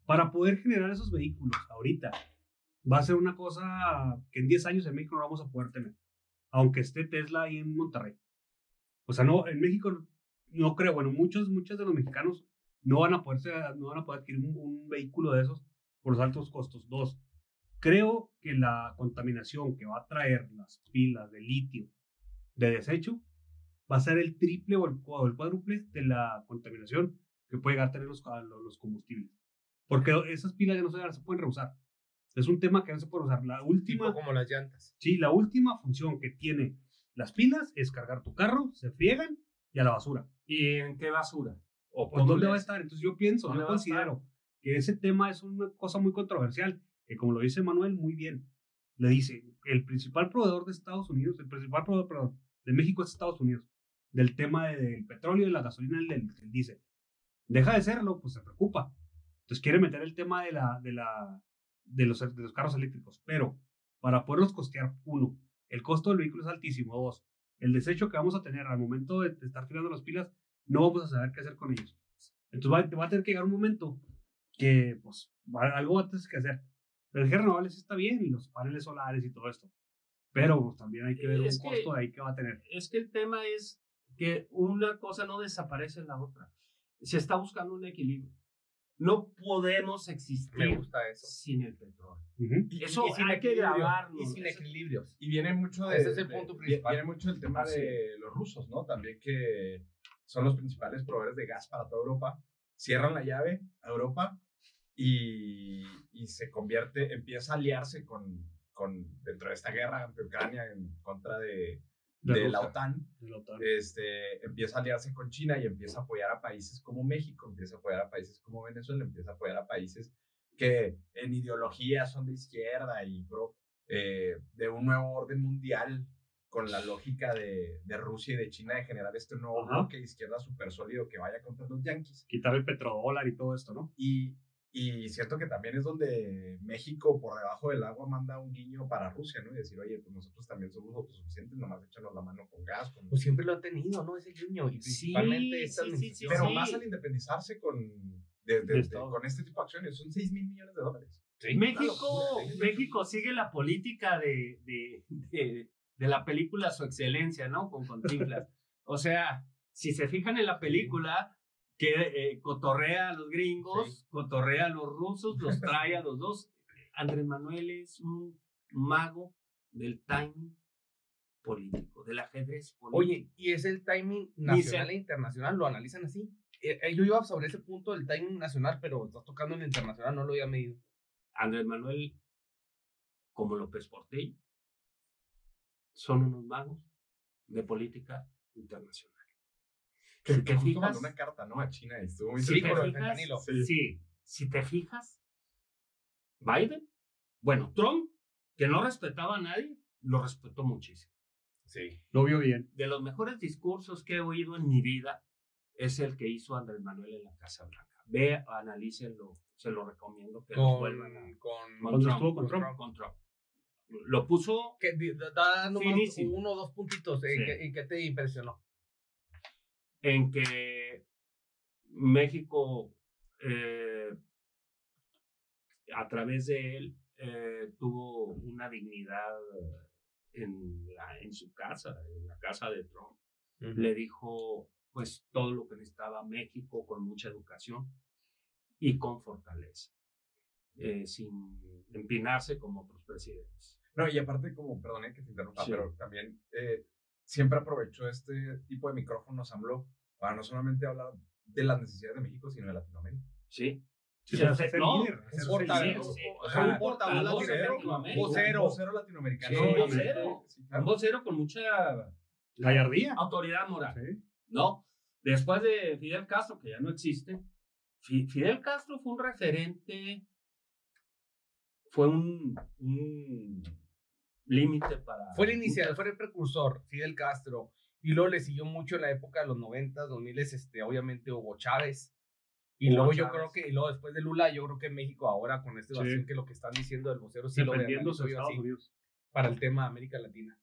Para poder generar esos vehículos ahorita, va a ser una cosa que en 10 años en México no vamos a poder tener. Aunque esté Tesla ahí en Monterrey. O sea, no, en México no creo, bueno, muchos, muchos de los mexicanos no van a poder, no van a poder adquirir un, un vehículo de esos por los altos costos. Dos, creo que la contaminación que va a traer las pilas de litio de desecho va a ser el triple o el, o el cuádruple de la contaminación que puede llegar a tener los, ca- los, combustibles. Porque se pilas ya no se, se pueden reusar. Es un tema que no se puede usar. La última, Tipo como las llantas. sí, la última función que tiene las pilas es cargar tu carro, se friegan y a la basura. ¿Y en qué basura? ¿O ¿Por cómo dónde va a estar? Entonces yo pienso, ¿Dónde yo considero que ese tema es una cosa muy controversial, que como lo dice Manuel muy bien, le dice, el principal proveedor de Estados Unidos, el principal proveedor perdón, de México es Estados Unidos, del tema de- del petróleo, de la gasolina, del, del diésel. Deja de serlo, pues se preocupa. Entonces quiere meter el tema de, la, de, la, de, los, de los carros eléctricos, pero para poderlos costear, uno, el costo del vehículo es altísimo, dos, el desecho que vamos a tener al momento de, de estar tirando las pilas, no vamos a saber qué hacer con ellos. Entonces va, va a tener que llegar un momento que, pues, va- algo va a tener que hacer. La energía renovable sí está bien, los paneles solares y todo esto. Pero pues, también hay que ver Es un que- costo de ahí que va a tener. Es que el tema es que una cosa no desaparece en la otra. Se está buscando un equilibrio. No podemos Me existir gusta eso. sin el petróleo. Ujú. Y- Eso y sin hay que grabarlo. Y sin equilibrios. Y viene mucho de, Ese es el punto principal. Viene mucho el tema Así de los rusos, ¿no? También que son los principales proveedores de gas para toda Europa. Cierran la llave a Europa y, y se convierte, empieza a aliarse con, con, dentro de esta guerra ante Ucrania en contra de, De de la. OTAN, De la OTAN. este, empieza a aliarse con China y empieza a apoyar a países como México, empieza a apoyar a países como Venezuela, empieza a apoyar a países que en ideología son de izquierda y pro eh, de un nuevo orden mundial con la lógica de, de Rusia y de China de generar este nuevo Ajá. bloque de izquierda súper sólido que vaya contra los yanquis. Quitar el petrodólar y todo esto, ¿no? Y, y siento que también es donde México por debajo del agua manda un guiño para Rusia, ¿no? Y decir, oye, pues nosotros también somos autosuficientes, nomás échanos la mano con gas, con Pues siempre lo han tenido, ¿no? Ese guiño. Y Sí, principalmente sí, sí, sí. Pero sí. más al independizarse con, de- de- De con este tipo de acciones, son 6 mil millones de dólares. Sí, México, sí. México sigue la política de, de, de, de la película Su Excelencia, ¿no? Con Cantinflas. O sea, si se fijan en la película, que eh, cotorrea a los gringos, cotorrea a los rusos, los trae a los dos. Andrés Manuel es un mago del timing político, del ajedrez político. Oye, y es el timing nacional e internacional, lo analizan así. Eh, eh, yo iba sobre ese punto del timing nacional, pero estás tocando en el internacional, no lo había medido. Andrés Manuel, como López Portillo, son unos magos de política internacional. Que, Si que te justo mandó fijas- una carta, ¿no? A China y estuvo muy Si te fijas. Sí. sí, si te fijas, Biden, bueno, Trump, que no respetaba a nadie, lo respetó muchísimo. Sí. Lo vio bien. De los mejores discursos que he oído en mi vida es el que hizo Andrés Manuel en la Casa Blanca. Ve, analícenlo, se lo recomiendo que los vuelvan a... Con, con, Con Cuando Trump, estuvo con con Trump. Con Trump. Lo puso que da- da nomás uno o dos puntitos. ¿En Sí. en qué te impresionó? En que México, eh, a través de él, eh, tuvo una dignidad en, la- en su casa, en la casa de Trump. Le dijo, pues, todo lo que necesitaba México con mucha educación y con fortaleza, eh, sin empinarse como otros presidentes. No, y aparte, como, perdone que te interrumpa, Sí. pero también eh, siempre aprovechó este tipo de micrófonos, AMLO, para no solamente hablar de las necesidades de México, sino de Latinoamérica. Sí. Sí, Sí, pero se- ser no, líder, un portavoz, sí, un latinoamericano. Latinoamérica. Vocero. Vocero latinoamericano. Sí, Sí, vocero. Un vocero con mucha Gallardía. autoridad moral. Sí. ¿no? Después de Fidel Castro, que ya no existe, Fi- Fidel Castro fue un referente, fue un, un límite para... Fue el inicial, fue el precursor, Fidel Castro. Y luego le siguió mucho en la época de los 90, 2000, este, obviamente Hugo Chávez. Y Hugo luego yo Chávez. creo que, y luego después de Lula, yo creo que México ahora con esta Sí. evasión que lo que están diciendo del vocero sí lo yo Estados así, Unidos. para el tema de América Latina.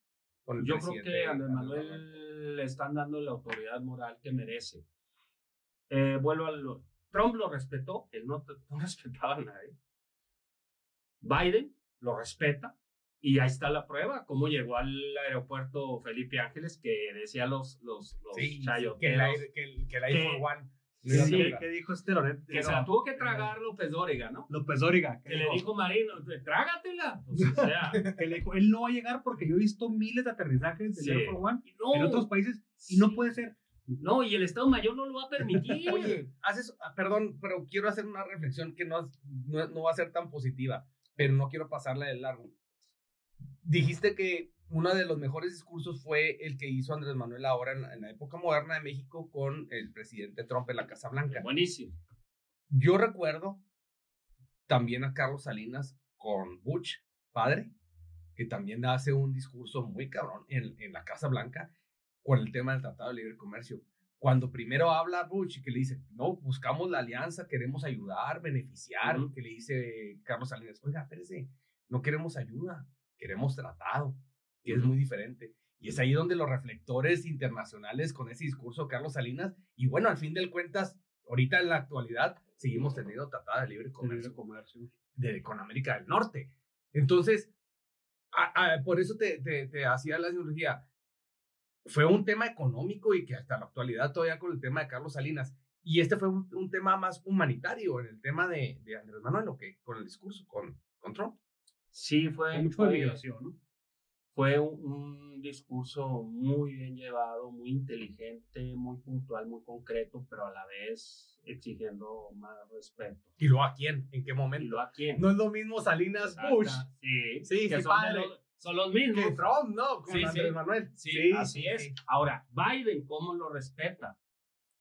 con el Yo creo que a Andrés Manuel. Manuel le están dando la autoridad moral que merece. Eh, vuelvo a lo... Trump lo respetó, él no, no respetaba a nadie. Biden lo respeta y ahí está la prueba, cómo llegó al aeropuerto Felipe Ángeles que decía los, los, los Sí, chayoteros que el Air, que que el Que- One. Sí, ¿Qué dijo este Loret? que se la tuvo que tragar López Dóriga, ¿no? López Dóriga. Que le dijo Marino, trágatela. Pues, o sea, que le dijo, él no va a llegar porque yo he visto miles de aterrizajes del Sí. Air Force One no, en otros países y no puede ser. no, y el Estado Mayor no lo va a permitir. Oye, haces, ah, perdón, pero quiero hacer una reflexión que no, no, no va a ser tan positiva, pero no quiero pasarla de largo. Dijiste que uno de los mejores discursos fue el que hizo Andrés Manuel ahora en la, en la época moderna de México con el presidente Trump en la Casa Blanca. Buenísimo. Yo recuerdo también a Carlos Salinas con Bush, padre, que también hace un discurso muy cabrón en, en la Casa Blanca con el tema del Tratado de Libre Comercio. Cuando primero habla Bush y que le dice, no, buscamos la alianza, queremos ayudar, beneficiar, Ujú. que le dice Carlos Salinas, oiga, espérese, no queremos ayuda, queremos tratado, que es muy diferente. Y es ahí donde los reflectores internacionales con ese discurso de Carlos Salinas, y bueno, al fin del cuentas, ahorita en la actualidad, seguimos teniendo tratada de libre comercio comercio. de, con América del Norte. Entonces, a- a- por eso te, te, te hacía la cirugía. Fue un tema económico y que hasta la actualidad todavía con el tema de Carlos Salinas. Y este fue un, un tema más humanitario en el tema de, de Andrés Manuel, o que con el discurso, con, con Trump. Sí, fue, mucho fue, ¿no? fue un, un discurso muy bien llevado, muy inteligente, muy puntual, muy concreto, pero a la vez exigiendo más respeto. ¿Y luego a quién? ¿En qué ¿Y momento? lo a quién? No es lo mismo Salinas Exacto. Bush Sí, Sí, que sí, son, padre. los, son los mismos. que Trump, ¿no? Con Sí, sí. Andrés Manuel. Sí, así sí, es. Ahora, Biden, ¿cómo lo respeta?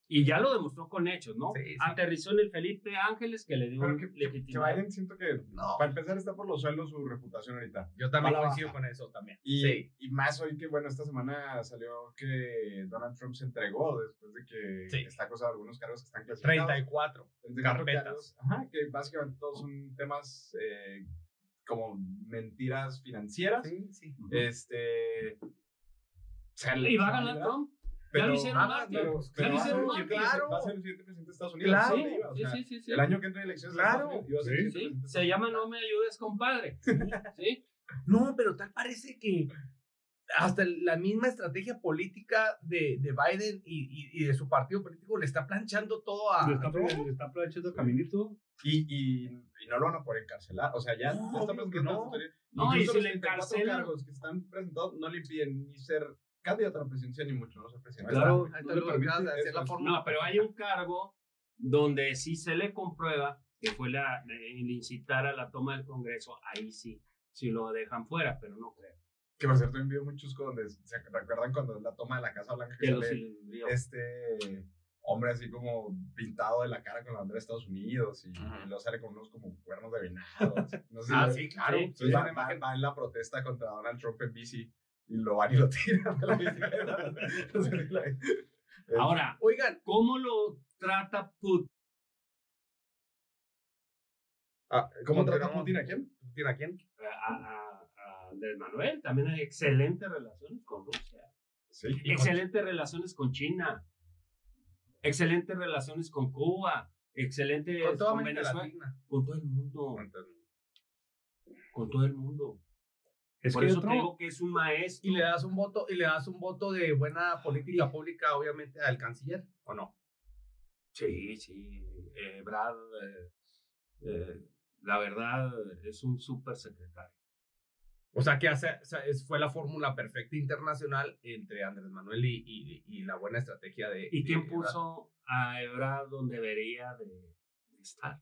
Y ya lo demostró con hechos, ¿no? Sí, sí. Aterrizó en el Felipe Ángeles que le dio Pero que, que-. Biden siento que, No. para empezar, está por los suelos su reputación ahorita. Yo también coincido baja. con eso también. Y, sí. y más hoy que, bueno, esta semana salió que Donald Trump se entregó después de que Sí. está acusado de algunos cargos que están clasificados. 34. 34 carpetas. cargos, Ajá, que básicamente todos son temas eh, como mentiras financieras. Sí, sí. Este. o sea, y va a ganar Trump. Pero, ya lo hicieron ah, Martin. pero- ya lo hicieron claro. va a ser el siguiente presidente de Estados Unidos. Claro. sí, o Sí, sea, sí, sí, sí. El año que entra en elecciones. Claro. Sí, se llama No me ayudes, compadre. Sí. No, pero tal parece que hasta la misma estrategia política de, de Biden y, y- y de su partido político le está planchando todo a. Le está, a le está aprovechando caminito. Y, y, y no lo van a poder encarcelar. O sea, ya, No, ya está presentando no. y si los le 34 encarcelan- cargos que están presentados no le impiden ni ser candidato a la presidencia ni mucho no ser presidente. Claro, Ahí está no lo permite de hacer la fórmula. No, pero hay un cargo donde sí se le comprueba que fue la, el incitar a la toma del Congreso, ahí sí, sí lo dejan fuera, pero no creo. Que por cierto, hay un video muy chusco donde se recuerdan cuando es la toma de la Casa Blanca que sale este hombre así como pintado de la cara con la bandera de Estados Unidos y, y luego sale con unos como cuernos de venado. así. No sé si Ah, sí, claro. Sí, Entonces Sí, va, va- va en la protesta contra Donald Trump en bici y lo van y lo tiran la bicicleta. Ahora, Oigan, ¿cómo lo trata Putin? Ah, ¿Cómo trata Continuamos. Putin a quién? ¿Putin a quién? A, a- a Andrés Manuel también hay excelentes relaciones con Rusia, Sí. excelentes relaciones con China, excelentes relaciones con Cuba, excelentes Con toda con América Venezuela, Latina. con todo el mundo, con todo el mundo. Es Por que eso otro- te digo que es un maestro. Y le das un voto, y le das un voto de buena política pública, obviamente, al canciller, ¿o no? Sí, sí. eh, Brad, eh, eh, la verdad, es un súper secretario. O sea, que hace, o sea, es- fue la fórmula perfecta internacional entre Andrés Manuel y, y- y la buena estrategia de. ¿Y de quién Ebrard. puso a Ebrard donde debería de, de estar?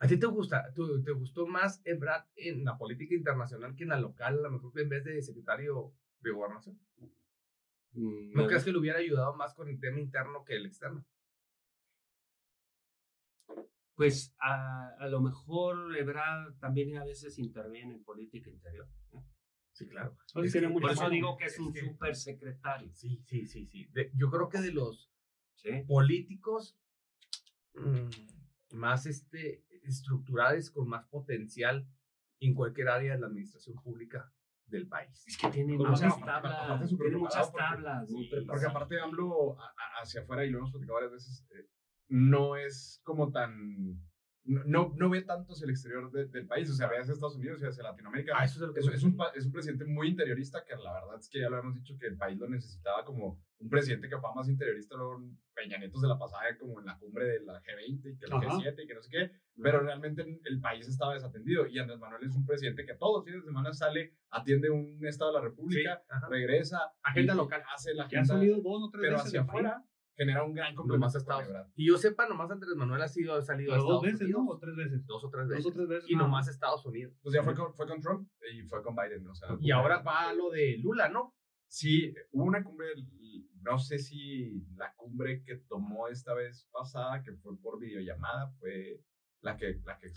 ¿A ti te gusta, tú- te gustó más Ebrard en la política internacional que en la local, a lo mejor en vez de secretario de gobernación? Mm, ¿No crees que le hubiera ayudado más con el tema interno que el externo? Pues a, a lo mejor Ebrard también a veces interviene en política interior. ¿eh? Sí, claro. Es que- Por eso digo que es es un que- super secretario. Sí, sí, sí, sí. De- yo creo que de los ¿sí? políticos mm, más este, estructurales, con más potencial en cualquier área de la administración pública del país. Es que tiene muchas o sea, aparte tablas. Tiene muchas porque- tablas. sí, Porque aparte AMLO a- a- hacia afuera, y lo hemos platicado varias veces, eh, no es como tan... No, no, ve tanto hacia el exterior de- del país, o sea, ve hacia Estados Unidos y hacia Latinoamérica. Ah, eso es de lo que es, me es un, es un presidente muy interiorista que la verdad es que ya lo hemos dicho que el país lo necesitaba como un presidente que fue más interiorista, luego Peña Nieto se la pasaba como en la cumbre de la G20 y que la Ajá. G7 y que no sé qué, pero realmente el país estaba desatendido y Andrés Manuel es un presidente que todos los fines de semana sale, atiende un estado de la República, Sí, regresa, Agenda local. hace la Que ha agenda, salido dos o tres pero veces hacia afuera genera un gran complemento Nomás Estados Ebrard. Y yo sepa, nomás Andrés Manuel ha, sido, ha salido a Pero dos Estados veces, Unidos. ¿no? O tres veces. Dos o tres veces. Dos o tres veces. Y nomás Estados Unidos. Pues ya fue con, fue con Trump y fue con Biden, o sea, Y ahora va lo de Lula, ¿no? Sí, hubo una cumbre, no sé si la cumbre que tomó esta vez pasada, que fue por videollamada, fue la que, la que.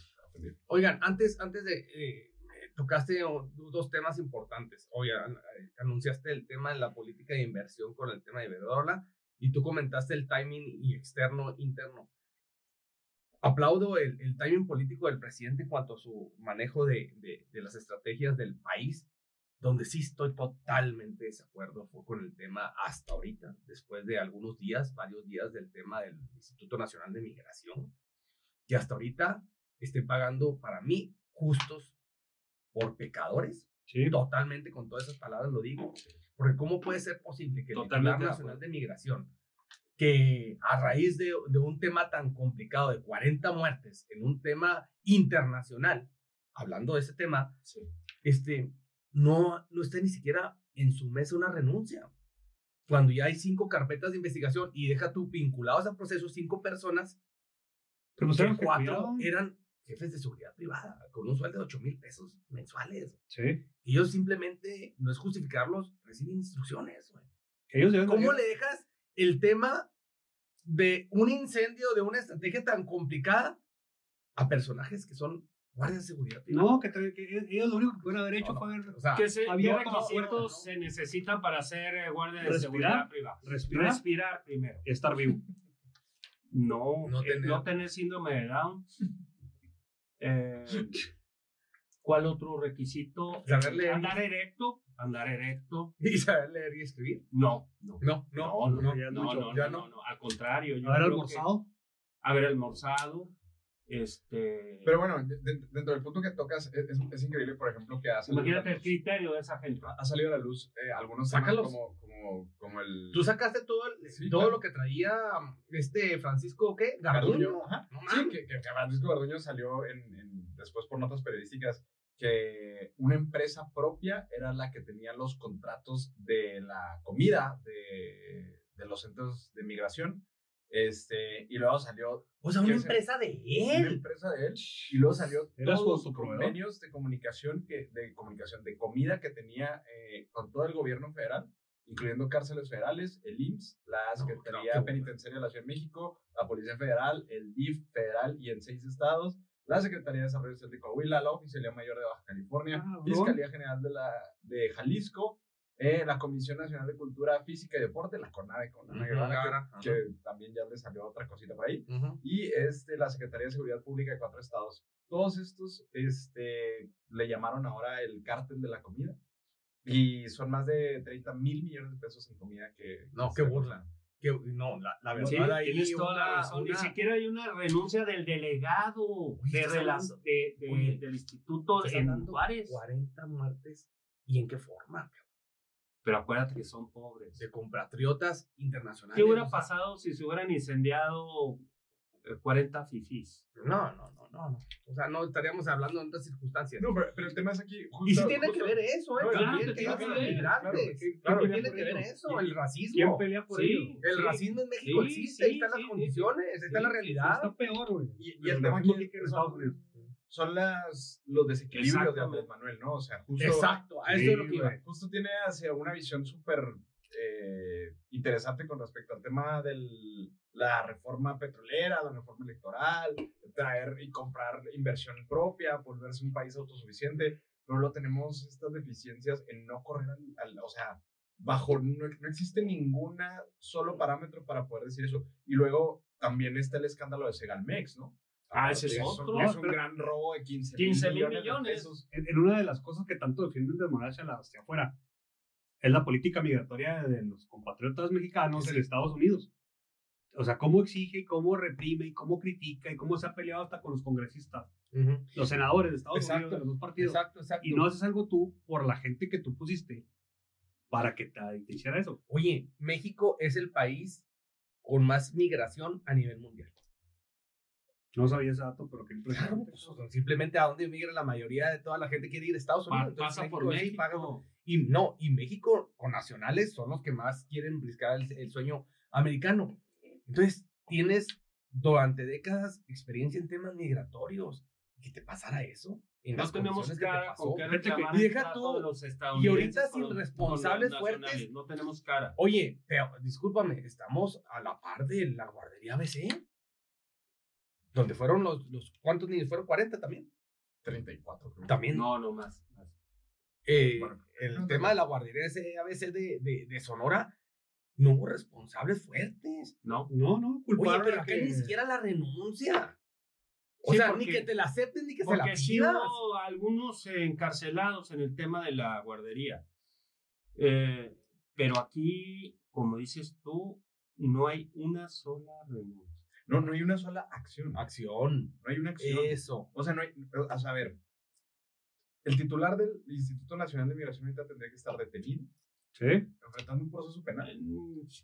Oigan, antes, antes de. eh, tocaste dos temas importantes. Oigan, eh, anunciaste el tema de la política de inversión con el tema de Iberdrola y tú comentaste el timing y externo, interno. Aplaudo el, el timing político del presidente en cuanto a su manejo de, de, de las estrategias del país, donde sí estoy totalmente de desacuerdo fue con el tema hasta ahorita, después de algunos días, varios días del tema del Instituto Nacional de Migración, que hasta ahorita esté pagando para mí justos por pecadores. Sí. Totalmente con todas esas palabras lo digo. Porque ¿cómo puede ser posible que el Totalmente titular de nacional de migración, que a raíz de, de un tema tan complicado de 40 muertes en un tema internacional, hablando de ese tema, Sí. este, no, no esté ni siquiera en su mesa una renuncia? Cuando ya hay cinco carpetas de investigación y deja tú vinculados a procesos cinco personas Pero que cuatro eran jefes de seguridad privada con un sueldo de 8 mil pesos mensuales. Sí. Ellos simplemente, no es justificarlos, reciben instrucciones. güey. Ellos deben ¿Cómo le dejas el tema de un incendio, de una estrategia tan complicada a personajes que son guardias de seguridad privada? No, que, te- que ellos lo único que pudieron haber hecho No, no. fue haber O sea, ¿Qué, se, había requisitos ¿no? se necesitan para ser eh, guardia de Respirar, seguridad privada? respirar. Respirar primero. estar vivo. No, No eh, tener- no tener síndrome de Down. Eh, ¿Cuál otro requisito? Saber leer. Andar erecto. Andar erecto. ¿Y saber leer y escribir? No, no. No, no, no, no, No, no, ya no, no. no, no, Al contrario. yo Haber almorzado. que Haber almorzado. Este. Pero bueno, de- de- dentro del punto que tocas, es, es- increíble, por ejemplo, que ha salido, a imagínate el criterio de esa gente. ha salido a la luz eh, algunos temas Sácalos. como, como, como el... Tú sacaste todo, el- Sí, todo claro. lo que traía este Francisco, ¿qué? Garduño. Ajá. No Sí, que, que, que Francisco Garduño salió en, en- después por notas periodísticas que una empresa propia era la que tenía los contratos de la comida de, de los centros de migración. Este, y luego salió O sea, una empresa de una él. empresa de él y luego salió Era todos su los proveedor. convenios de comunicación que de comunicación de comida que tenía eh, con todo el gobierno federal incluyendo cárceles federales el IMSS la Secretaría no. Penitenciaria de la Ciudad de México la Policía Federal el DIF federal y en seis estados la Secretaría de Desarrollo Social de Coahuila la Oficialía Mayor de Baja California Cabrón. Fiscalía General de la de Jalisco eh, la Comisión Nacional de Cultura Física y Deporte la CONADE con Ana Guevara, Guevara, que, ajá. que también ya le salió otra cosita por ahí Ujú. y este, la Secretaría de Seguridad Pública de cuatro estados. Todos estos este, le llamaron ahora el cártel de la comida. Y son más de 30 mil millones de pesos en comida que... No, que qué burla. Que, no, la, la verdad Sí, ahí tienes toda la una- razón. Ni siquiera hay una renuncia del delegado Oye, de de- de- oye, del instituto en Juárez. 40 muertes. ¿Y en qué forma? Pero acuérdate que son pobres. De compatriotas internacionales. ¿Qué hubiera pasado si se hubieran incendiado eh, 40 fifís? No, no, no, no, no. O sea, no estaríamos hablando en otras circunstancias. No, pero, pero el tema es aquí... Justo, y sí tiene justo- que ver eso, ¿eh? También que que tiene ellos que son ver, migrantes. claro, que- Claro, ¿quién tiene pelea que por ver ello? eso, el racismo. ¿Quién pelea por Sí. ello? El Sí. racismo en México Sí, existe, ahí están sí, las sí. condiciones, ahí está Sí, la realidad. Está peor, güey. Y, el tema aquí que en Estados Unidos. Son las, los desequilibrios de. Andrés Manuel, ¿no? O sea, justo... Exacto, a eso Sí, es lo que iba. Justo tiene hacia una visión súper eh, interesante con respecto al tema de la reforma petrolera, la reforma electoral, traer y comprar inversión propia, volverse un país autosuficiente, pero lo tenemos estas deficiencias en no correr al, al- o sea, bajo, no, no existe ninguna solo parámetro para poder decir eso. Y luego también está el escándalo de Segalmex, ¿no? Ah, ese es otro. Es un gran robo de 15 15 mil de millones. pesos. En, en una de las cosas que tanto defienden de moral hacia, afuera es la política migratoria de los compatriotas mexicanos en Sí. Estados Unidos. O sea, cómo exige y cómo reprime y cómo critica y cómo se ha peleado hasta con los congresistas, Ujú. los senadores de Estados Exacto, Unidos, de los dos partidos. Exacto, exacto. Y no haces algo tú por la gente que tú pusiste para que te, te hiciera eso. Oye, México es el país con más migración a nivel mundial. No sabía ese dato, pero qué Claro, impresionante. pues, o sea, simplemente a dónde migra la mayoría de toda la gente quiere ir a Estados Unidos. Pa- Entonces, pasa por sí paga- México. y no, y México con nacionales son los que más quieren briscar el, el sueño americano. Entonces, tienes durante décadas experiencia en temas migratorios. ¿Qué te pasara eso? En No las tenemos condiciones que te cara pasó. con que- y deja tú- los y ahorita sin responsables fuertes. No tenemos cara. Oye, pero discúlpame, estamos a la par de la guardería ABC. Donde fueron los, los ¿cuántos niños? Fueron 40 también. 34, creo. También. No, no más. más. Eh, Bueno, el no, tema no. de la guardería ABC de, de, de Sonora, no hubo responsables fuertes. No. No, no, Oye, culpable pero a acá que- ni siquiera la renuncia. O Sí, sea, porque- ni que te la acepten ni que se la Porque sí pidas. hubo algunos eh, encarcelados en el tema de la guardería. Eh, pero aquí, como dices tú, no hay una sola renuncia. No, no hay una sola acción. Acción. No hay una acción. Eso. O sea, no hay. O sea, a ver. El titular del Instituto Nacional de Migración ahorita tendría que estar detenido, Sí, enfrentando un proceso penal. Eh,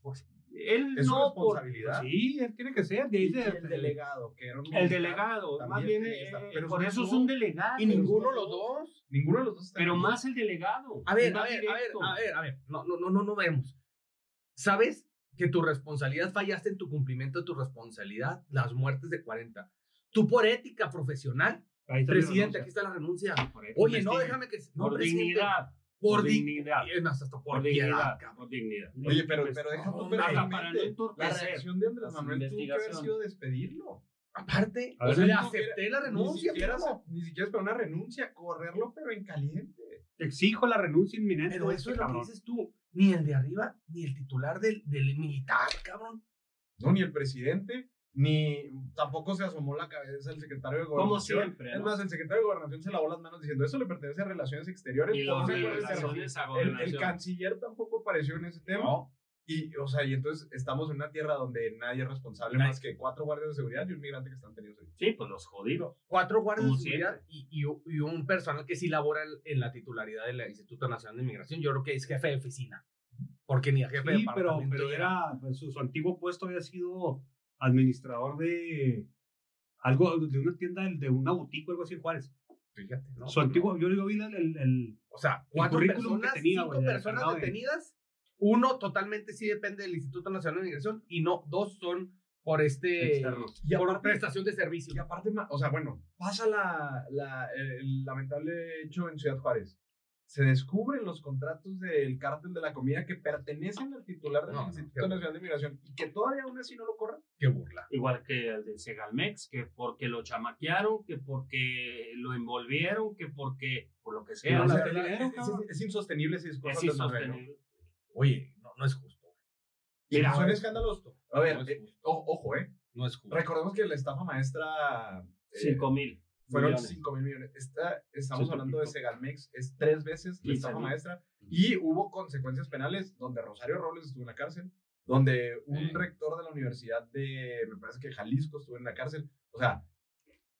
pues, él Es su no por responsabilidad. sí, él tiene que ser. De ahí Y se- el delegado, que era un el delegado, más bien, eh, por eso es un delegado. Y ninguno son los dos. Ninguno de los dos está Pero aquí. más el delegado. A ver, a ver, a ver, a ver, a ver. No, no, no, no, no vemos. ¿Sabes que tu responsabilidad fallaste en tu cumplimiento de tu responsabilidad? Las muertes de 40. Tú por ética profesional, ahí está mi presidente, aquí está la renuncia. Oye, no, déjame que... No, por presidente, dignidad. Por, por di- dignidad. Eh, hasta por, Por piedad, dignidad. cabrón. Por dignidad. Oye, pero, pero deja No, para no La reacción de Andrés Manuel tuvo que haber sido despedirlo. Aparte, o sea, le ni siquiera- acepté la Ni renuncia. siquiera, primo. ni siquiera para una renuncia, correrlo, pero en caliente. Exijo la renuncia inminente. Pero eso este es lo que dices tú. Ni el de arriba, ni el titular del, del militar, cabrón. No, ni el presidente, ni tampoco se asomó la cabeza el secretario de Como Gobernación. siempre. Es ¿no? más, el secretario de Gobernación se lavó las manos diciendo eso le pertenece a Relaciones Exteriores. y por los una de cosa relaciones a El, el canciller tampoco apareció en ese tema. No. Y, o sea, y entonces estamos en una tierra donde nadie es responsable Nadie. más que cuatro guardias de seguridad y un migrante que están tenidos ahí. Sí, pues los jodidos. Cuatro guardias Como de seguridad y, y, y un personal que sí labora en, en la titularidad del Instituto Nacional de Inmigración. Yo creo que es jefe de oficina. Porque ni a jefe de Sí, pero, departamento pero llega. era, pues, su, su antiguo puesto había sido administrador de algo, de una tienda, de- de una boutique o algo así en Juárez. Fíjate, ¿no? su antiguo, yo, yo vi el, el, el- O sea, cuatro personas, tenía, cinco de personas de- detenidas. Uno totalmente sí depende del Instituto Nacional de Inmigración y no, dos son por este Externos. Y por aparte- prestación de servicio. Y aparte, o sea, bueno, pasa la, la- el lamentable hecho en Ciudad Juárez. Se descubren los contratos del cártel de la comida que pertenecen al titular del No, Instituto Nacional de Migración y que todavía aún así no lo corran. Qué burla. Igual que el de Segalmex, que porque lo chamaquearon, que porque lo envolvieron, que porque, por lo que sea. No, O no, sea, no, es, es- es insostenible ese discurso es insostenible. Oye, no, no es justo. Y Mira, son no escándalos. A ver, No es eh, o- ojo, ¿eh? No es justo. Recordemos que la estafa maestra. eh, Cinco mil. Fueron millones. 5 mil millones. Esta, estamos hablando de. Segalmex, es tres veces la 15 estafa maestra. Y hubo consecuencias penales donde Rosario Robles estuvo en la cárcel, donde un Sí. rector de la Universidad de, me parece que Jalisco estuvo en la cárcel. O sea,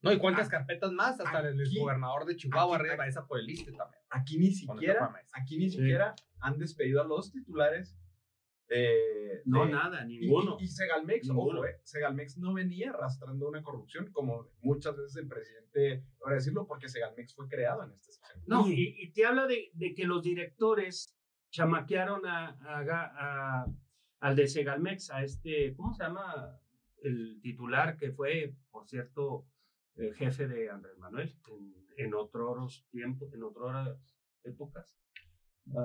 No, y cuántas carpetas más, hasta el gobernador de Chihuahua, aquí- arriba, esa por el también. aquí ni siquiera, aquí ni Sí. siquiera han despedido a los titulares. eh, No, de- nada, ninguno. y- y Segalmex, Ninguno. ojo, eh, Segalmex no venía arrastrando una corrupción como muchas veces el presidente, para decirlo, porque Segalmex fue creado en este sexenio. No, y, y te habla de, de que los directores chamaquearon a, a- al de Segalmex, a este, ¿cómo se llama? El titular que fue, por cierto, el jefe de Andrés Manuel en, en otros tiempos, en otras épocas.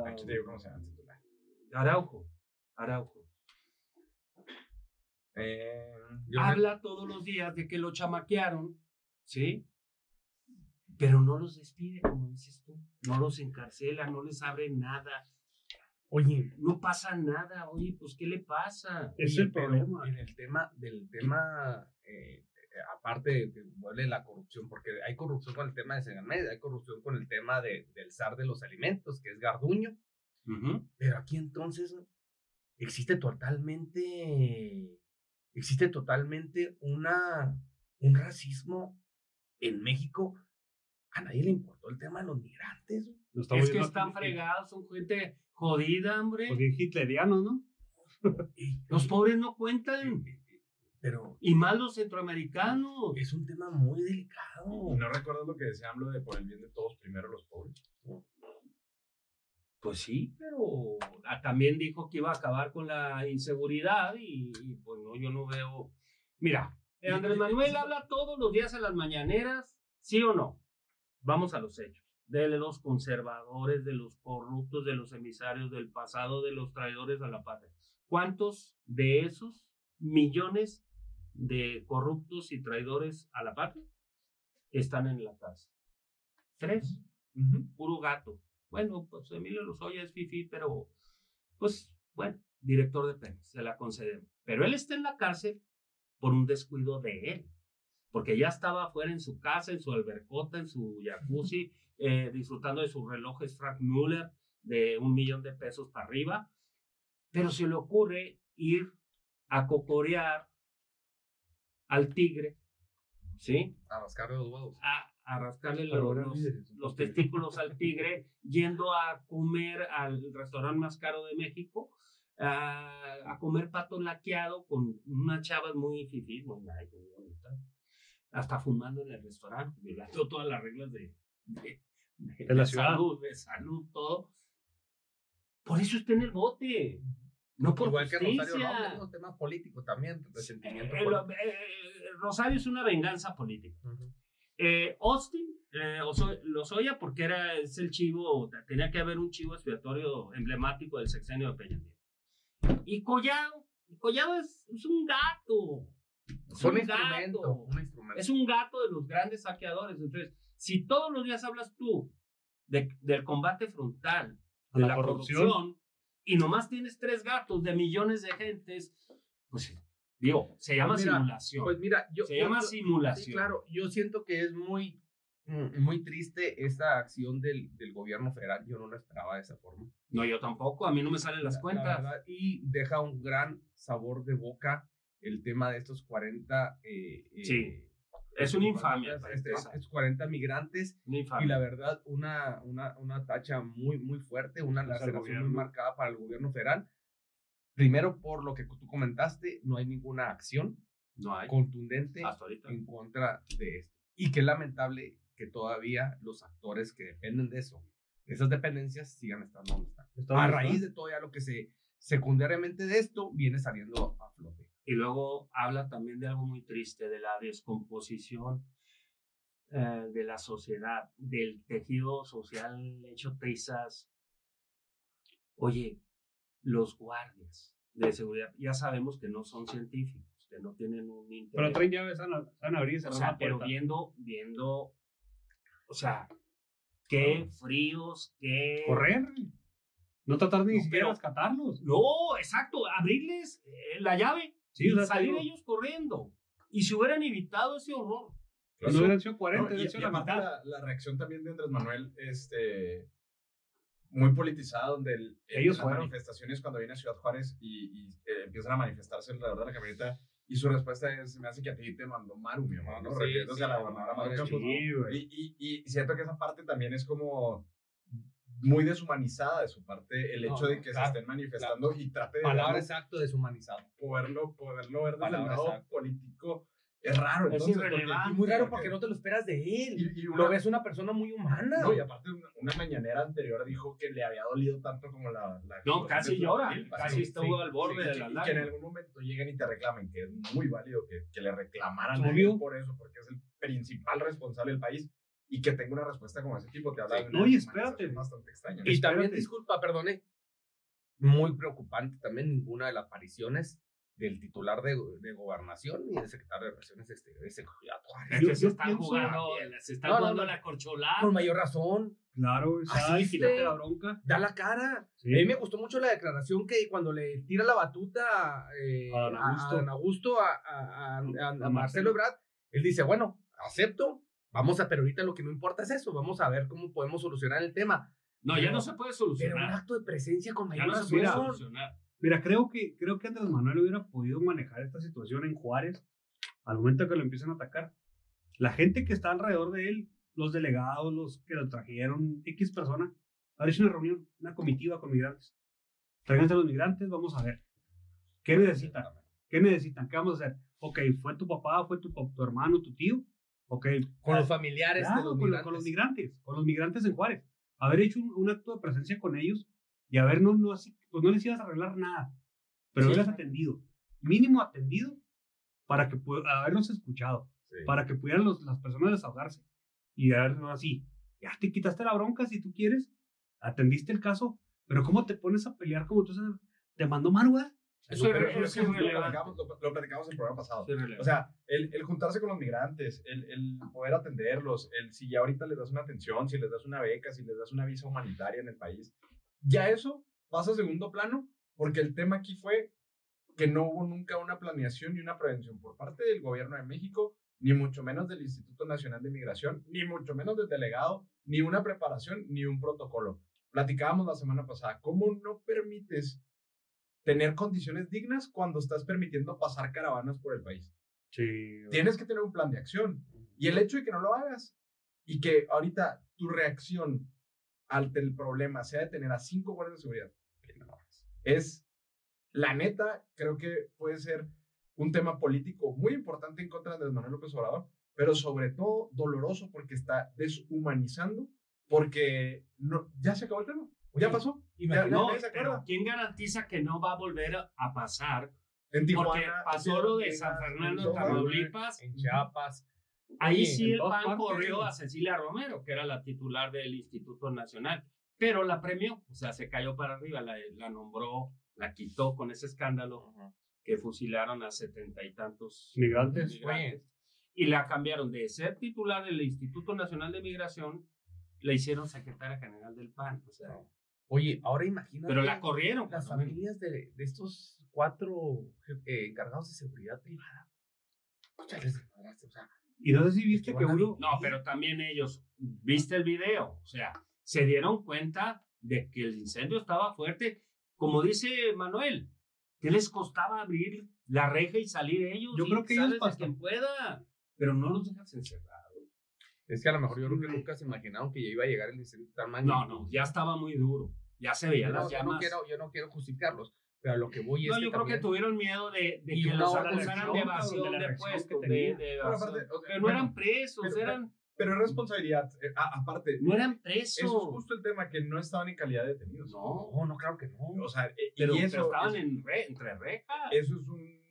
Aquí te digo cómo se llama el titular. Araujo, Araujo. Eh, Habla todos los días de que lo chamaquearon, ¿sí? Pero no los despide, como dices tú. No los encarcela, no les abre nada. Oye, No pasa nada. Oye, pues, ¿qué le pasa? Es el problema. En el tema, del tema, eh, aparte de que vuelve la corrupción, porque hay corrupción con el tema de Segamed, hay corrupción con el tema de, del zar de los alimentos, que es Garduño, Ujú. pero aquí entonces existe totalmente, existe totalmente una, un racismo en México. A nadie le importó el tema de los migrantes. Es que están fregados, son gente jodida, hombre. Bien hitlerianos, ¿no? Los pobres no eh, cuentan. Pero Y más los centroamericanos. es un tema muy delicado. ¿No recuerdas lo que decía AMLO de por el bien de todos, primero los pobres? Pues sí, pero ah, también dijo que iba a acabar con la inseguridad y, y, pues no, yo no veo. Mira, Andrés Manuel habla todos los días en las mañaneras, ¿sí o no? Vamos a los hechos. De los conservadores, de los corruptos, de los emisarios del pasado, de los traidores a la patria. ¿Cuántos de esos millones de corruptos y traidores a la patria están en la cárcel? Tres puro gato. Bueno, pues Emilio Lozoya es fifi, pero pues bueno, director de Pemex, se la concedemos. Pero él está en la cárcel por un descuido de él, porque ya estaba afuera en su casa, en su albercota, en su jacuzzi, eh, disfrutando de sus relojes Frank Muller de un millón de pesos para arriba, pero se le ocurre ir a cocorear al tigre, ¿sí? A rascar los huevos. A, a rascarle los, testículos al tigre, yendo a comer al restaurante más caro de México, a, a comer pato laqueado con unas chavas muy fifís, muy bonitas, hasta fumando en el restaurante, violando todas las reglas de, de, de- De la ciudad. salud, de salud, todo. Por eso está en el bote, no por Igual que Rosario justicia. Robles, ¿no? temas políticos también, resentimiento Eh, político. eh, Rosario es una venganza política. Eh, Austin, eh, Oso- Lozoya, porque era, es el chivo, tenía que haber un chivo expiatorio emblemático del sexenio de Peña Nieto. Y Collado, y Collado es, es un gato. Es un un instrumento, gato. un instrumento. Es un gato de los grandes saqueadores. Entonces, si todos los días hablas tú de- del combate frontal, de la la, corrupción. corrupción. Y nomás tienes tres gatos de millones de gentes, pues digo, se llama Pues mira, simulación. Pues mira, yo, se yo- llama yo- simulación. Sí, claro, yo siento que es muy, mm, muy triste esta acción del, del gobierno federal. Yo no la esperaba de esa forma. No, yo tampoco, a mí no me salen las La- la cuentas. verdad, y deja un gran sabor de boca el tema de estos 40. eh, eh, Sí, es una infamia. Este, estos 40 migrantes. Una Y infamia. la verdad, una, una, una tacha muy, muy fuerte, una Pues laceración muy marcada para el gobierno federal. Primero, por lo que tú comentaste, no hay ninguna acción no hay. contundente en contra de esto. Y qué lamentable que todavía los actores que dependen de eso, de esas dependencias, sigan estando donde están. Está A raíz de todo ya lo que se secundariamente de esto viene saliendo a flote. Y luego habla también de algo muy triste, de la descomposición eh, de la sociedad, del tejido social hecho trizas. Oye, los guardias de seguridad, ya sabemos que no son científicos, que no tienen un interés. Pero traen llaves, van a, van a abrir y O sea, pero viendo, viendo, o sea, qué fríos, qué... Correr. No tratar ni No, siquiera de pero- rescatarlos. No, exacto, abrirles eh, la llave Sí, o sea, salir digo, ellos corriendo. Y si hubieran evitado ese horror. No hubieran sido 40, No, y, hubieran y sido la aparte mitad. la, la reacción también de Andrés Manuel, este, muy politizada, donde el, Ellos las manifestaciones cuando viene a Ciudad Juárez y, y, eh, empiezan a manifestarse alrededor de la camioneta, y su respuesta es, me hace que a ti te mandó Maru, mi amor, ¿no? Sí, Refiriéndose sí, a la gobernadora Maru Campos, y siento que esa parte también es como muy deshumanizada de su parte, el No, hecho de no, que claro, se estén manifestando y trate de Palabra exacto deshumanizado. poderlo, poderlo ver desde el lado exacta. político. Es raro, Es entonces. porque- irrelevante. Y muy raro porque no te lo esperas de él. Y, y Lo una, ves una persona muy humana. no, y aparte una, una mañanera anterior dijo que le había dolido tanto como la... la No, casi de llora, casi Sí, estuvo sí, al borde sí, de y las que- y que en algún momento lleguen y te reclamen, que es muy válido que, que le reclamaran a él por eso, porque es el principal responsable del país, y que tenga una respuesta como ese tipo, te habla Sí. de una No, y espérate. bastante extraña. Y también, Espérate. disculpa, perdone, muy preocupante también ninguna de las apariciones del titular de, de gobernación y del secretario de Relaciones Exteriores Yo- que se están jugando, se están No, no, jugando no. la corcholata. Con mayor razón, Claro, Así ¿sabes? es, Quítate güey. la bronca. da la cara. Sí. A mí me gustó mucho la declaración que cuando le tira la batuta eh, A don a, Augusto. a a, a- a- a- a Marcelo Marcelo. Ebrard, él dice, bueno, acepto, vamos a, pero ahorita lo que no importa es eso, vamos a ver cómo podemos solucionar el tema. No, ya Pero- no se puede Pero un solucionar. acto de presencia con Ya mayor no se puede solucionar. Mira, creo que, creo que Andrés Manuel hubiera podido manejar esta situación en Juárez al momento que lo empiezan a atacar. La gente que está alrededor de él, los delegados, los que lo trajeron, X persona, haber hecho una reunión, una comitiva con migrantes. Tráiganse a los migrantes, vamos a ver. ¿Qué necesitan? ¿Qué necesitan? ¿Qué vamos a hacer? Ok, fue tu papá, fue tu, tu hermano, tu tío. Ok. Con los familiares Claro, de los con, migrantes. con los migrantes, con los migrantes en Juárez. Haber hecho un, un acto de presencia con ellos y haber no, no, pues no les ibas a arreglar nada, pero Sí. haberles atendido, mínimo atendido para que haberlos escuchado, Sí. para que pudieran los- las personas desahogarse y haber no así, ya te quitaste la bronca si tú quieres, atendiste el caso, pero ¿cómo te pones a pelear como tú? Te mandó Marwa. Eso es, eso es lo platicamos, lo, lo platicamos en el programa pasado. Es. O sea, el, el juntarse con los migrantes, el, el poder atenderlos, el si ya ahorita les das una atención, si les das una beca, si les das una visa humanitaria en el país, ya eso pasa a segundo plano, porque el tema aquí fue que no hubo nunca una planeación y una prevención por parte del gobierno de México, ni mucho menos del Instituto Nacional de Migración, ni mucho menos del delegado, ni una preparación, ni un protocolo. Platicábamos la semana pasada, ¿cómo no permites tener condiciones dignas cuando estás permitiendo pasar caravanas por el país? Sí. Tienes que tener un plan de acción. Y el hecho de que no lo hagas y que ahorita tu reacción ante el problema sea de tener a cinco guardias de seguridad, es la neta, creo que puede ser un tema político muy importante en contra de Andrés Manuel López Obrador, pero sobre todo doloroso porque está deshumanizando, porque no, ya se acabó el tema, ya pasó. Ya, No, pero. ¿quién garantiza que no va a volver a pasar? En Tijuana, Porque pasó lo de San Fernando, en Tamaulipas. en Chiapas. Ahí sí el PAN corrió a Cecilia Romero, que era la titular del Instituto Nacional, pero la premió, o sea, se cayó para arriba, la, la nombró, la quitó con ese escándalo que fusilaron a setenta y tantos Migrantes. migrantes. Y la cambiaron de ser titular del Instituto Nacional de Migración, la hicieron secretaria general del PAN, o sea, Oye, ahora imagínate. pero la corrieron. las cuando- familias de, de estos cuatro eh, encargados de seguridad privada. O sea, Y no sé si viste que uno, No, pero también ellos, viste el video, o sea, se dieron cuenta de que el incendio estaba fuerte. Como dice Manuel, ¿qué les costaba abrir la reja y salir ellos? Yo creo que ellos pasan- quien pueda, pero no los dejas encerrados. es que a lo mejor yo creo que nunca se imaginaron que ya iba a llegar el incendio tan No, no, ya estaba muy duro. Ya se veían Yo no, las yo llamas. no quiero, yo no quiero justificarlos, pero a lo que voy No, es yo que creo que tuvieron miedo de, de que los acusaran de evasión de la de de, tenía. de Pero evasión. aparte, o sea, Pero no bueno, eran presos, pero- eran, Pero es responsabilidad, eh, a- aparte, no eran eso es presos. justo el tema, que no estaban en calidad de detenidos. No, No, no, claro que no. O sea, eh, pero, y pero eso, estaban es- en re- entre rejas. eso es un...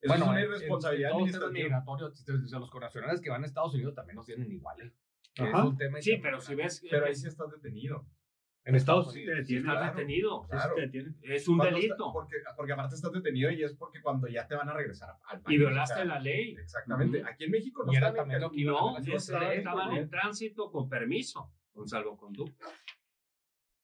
Eso bueno, es una irresponsabilidad en, los o sea, los connacionales que van a Estados Unidos también nos tienen iguales. Que es un tema Sí, pero si ves Pero ahí sí estás detenido. En Estados Unidos te detienen. estás claro. detenido, Sí, sí Claro. te es un delito. está- porque, porque aparte estás detenido y es porque cuando ya te van a regresar al país. y violaste la ley. Exactamente. Aquí en México no están también No, estaban ¿no? en tránsito con permiso, con salvoconducto.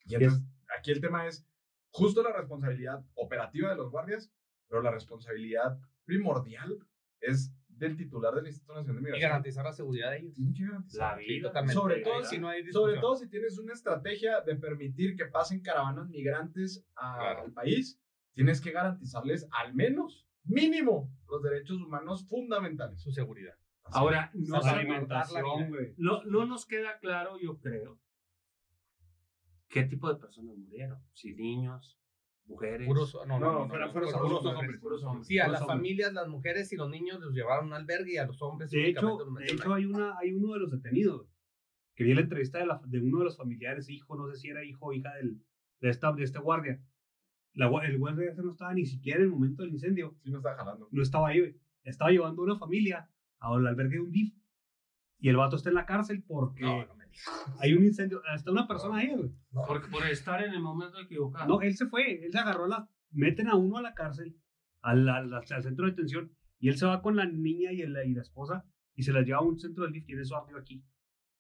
Y entonces, aquí el tema es justo la responsabilidad operativa de los guardias, pero la responsabilidad primordial es del titular del Instituto Nacional de Y Migración. garantizar la seguridad de ellos. Tiene que garantizar. La vida. totalmente. Sobre todo si sí no hay Sobre discusión. todo si tienes una estrategia de permitir que pasen caravanas migrantes a- Claro. al país, tienes que garantizarles al menos, mínimo, los derechos humanos fundamentales. su seguridad. Así Ahora, no, no, no nos queda claro, yo creo, qué tipo de personas murieron. Si niños, mujeres. Puros, no, no, No, fueron- puros puros hombres. hombres, puros hombres. Sí, a Puros las hombres. familias, las mujeres y los niños los llevaron a un albergue y a los hombres De únicamente hecho, los de hecho hay, una, hay uno de los detenidos que vi la entrevista de, la- de uno de los familiares, hijo, no sé si era hijo o hija del, de, esta, de este guardia. La, el guardia ese no estaba ni siquiera en el momento del incendio, Sí, no está jalando. no estaba ahí, güey. Estaba llevando a una familia al albergue de un DIF. Y el vato está en la cárcel porque No, no. Hay un incendio. Está una persona ahí, güey. No. Por, por estar en el momento equivocado. No, él se fue. Él se agarró la. Meten a uno a la cárcel, al, al- al centro de detención. Y él se va con la niña y, el- y la esposa y se las lleva a un centro de lift y en eso ardió aquí.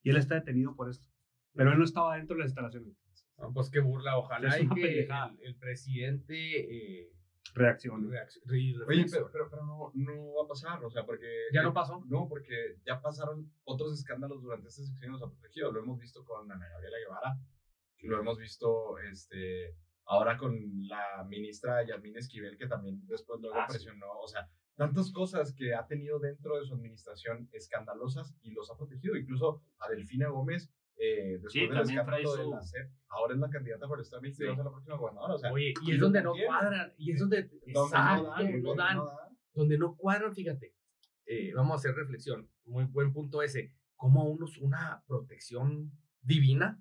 Y él está detenido por esto. Pero él no estaba dentro de las instalaciones. No, pues qué burla. Ojalá Es y una que pendejada. el, el presidente eh, Reacción. reacc- re- Oye, pero, pero, pero no, no va a pasar, o sea, porque... ¿Ya no pasó? No, porque ya pasaron otros escándalos durante este sexenio de los protegidos. Lo hemos visto con Ana Gabriela Guevara, lo hemos visto este, ahora con la ministra Yasmín Esquivel, que también después luego Ah, sí. presionó, o sea, tantas cosas que ha tenido dentro de su administración escandalosas y los ha protegido. Incluso a Delfina Gómez, eh, después Sí, del escándalo de la SEP, ahora es la candidata por el Estado de México y va a la próxima gobernadora. O sea, Oye, y y es donde no cuadran. Y es donde. donde Exacto, no dan, no donde dan. no dan. donde no cuadran, fíjate, eh, vamos a hacer reflexión, muy buen punto ese, como a unos una protección divina.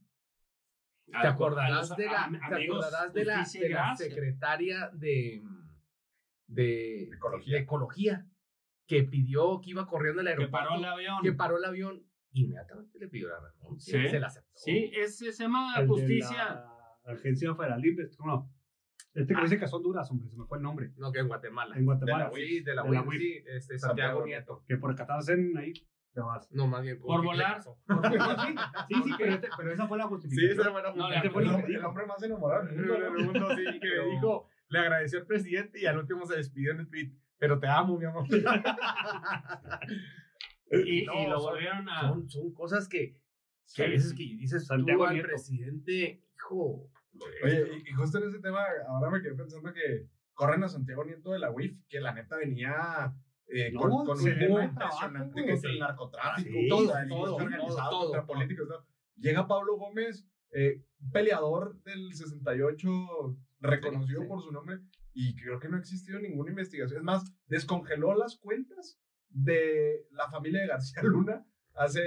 ¿Te acordarás de la, am- te amigos, acordarás de la, de la secretaria de, de, Ecología. de ecología que pidió que iba corriendo el Que aeropuerto, paró el avión. que paró el avión, inmediatamente le pidió la renuncia, Sí. se la aceptó. Sí, ese se llama El de justicia. la Agencia Federal de Investigación. No. Este que Ah. dice que son duras, hombre. Se me fue el nombre. No, que en Guatemala. En Guatemala. De la Sí, de la De la UIF, UIF. sí, este, Santiago Santiago Nieto. Que por catarse en ahí, te vas. No, más bien. Por ¿qué le volar. pasó? Sí, sí, pero, este- pero esa fue la Sí, justificación. esa fue la No, el, lo que hombre, dijo. el hombre más enamorado del mundo. El mundo, sí, que le dijo, le agradeció al presidente y al último se despidió en el tweet. Pero te amo, mi amor. Y, No, y lo son- volvieron a. Son, son cosas que, que Sí. a veces que dices Santiago tú al presidente, hijo. Oye, y, y justo en ese tema, ahora me quedé pensando que corren a Santiago Nieto de la UIF, que la neta venía eh, No, con, con un tema impresionante güey. contra el narcotráfico, Sí, contra todo, el todo, organizado, todo, contra todo. políticos. todo. Llega Pablo Gómez, eh, peleador del 68, reconocido Sí, sí. por su nombre, y creo que no ha existido ninguna investigación. Es más, descongeló las cuentas de la familia de García Luna hace,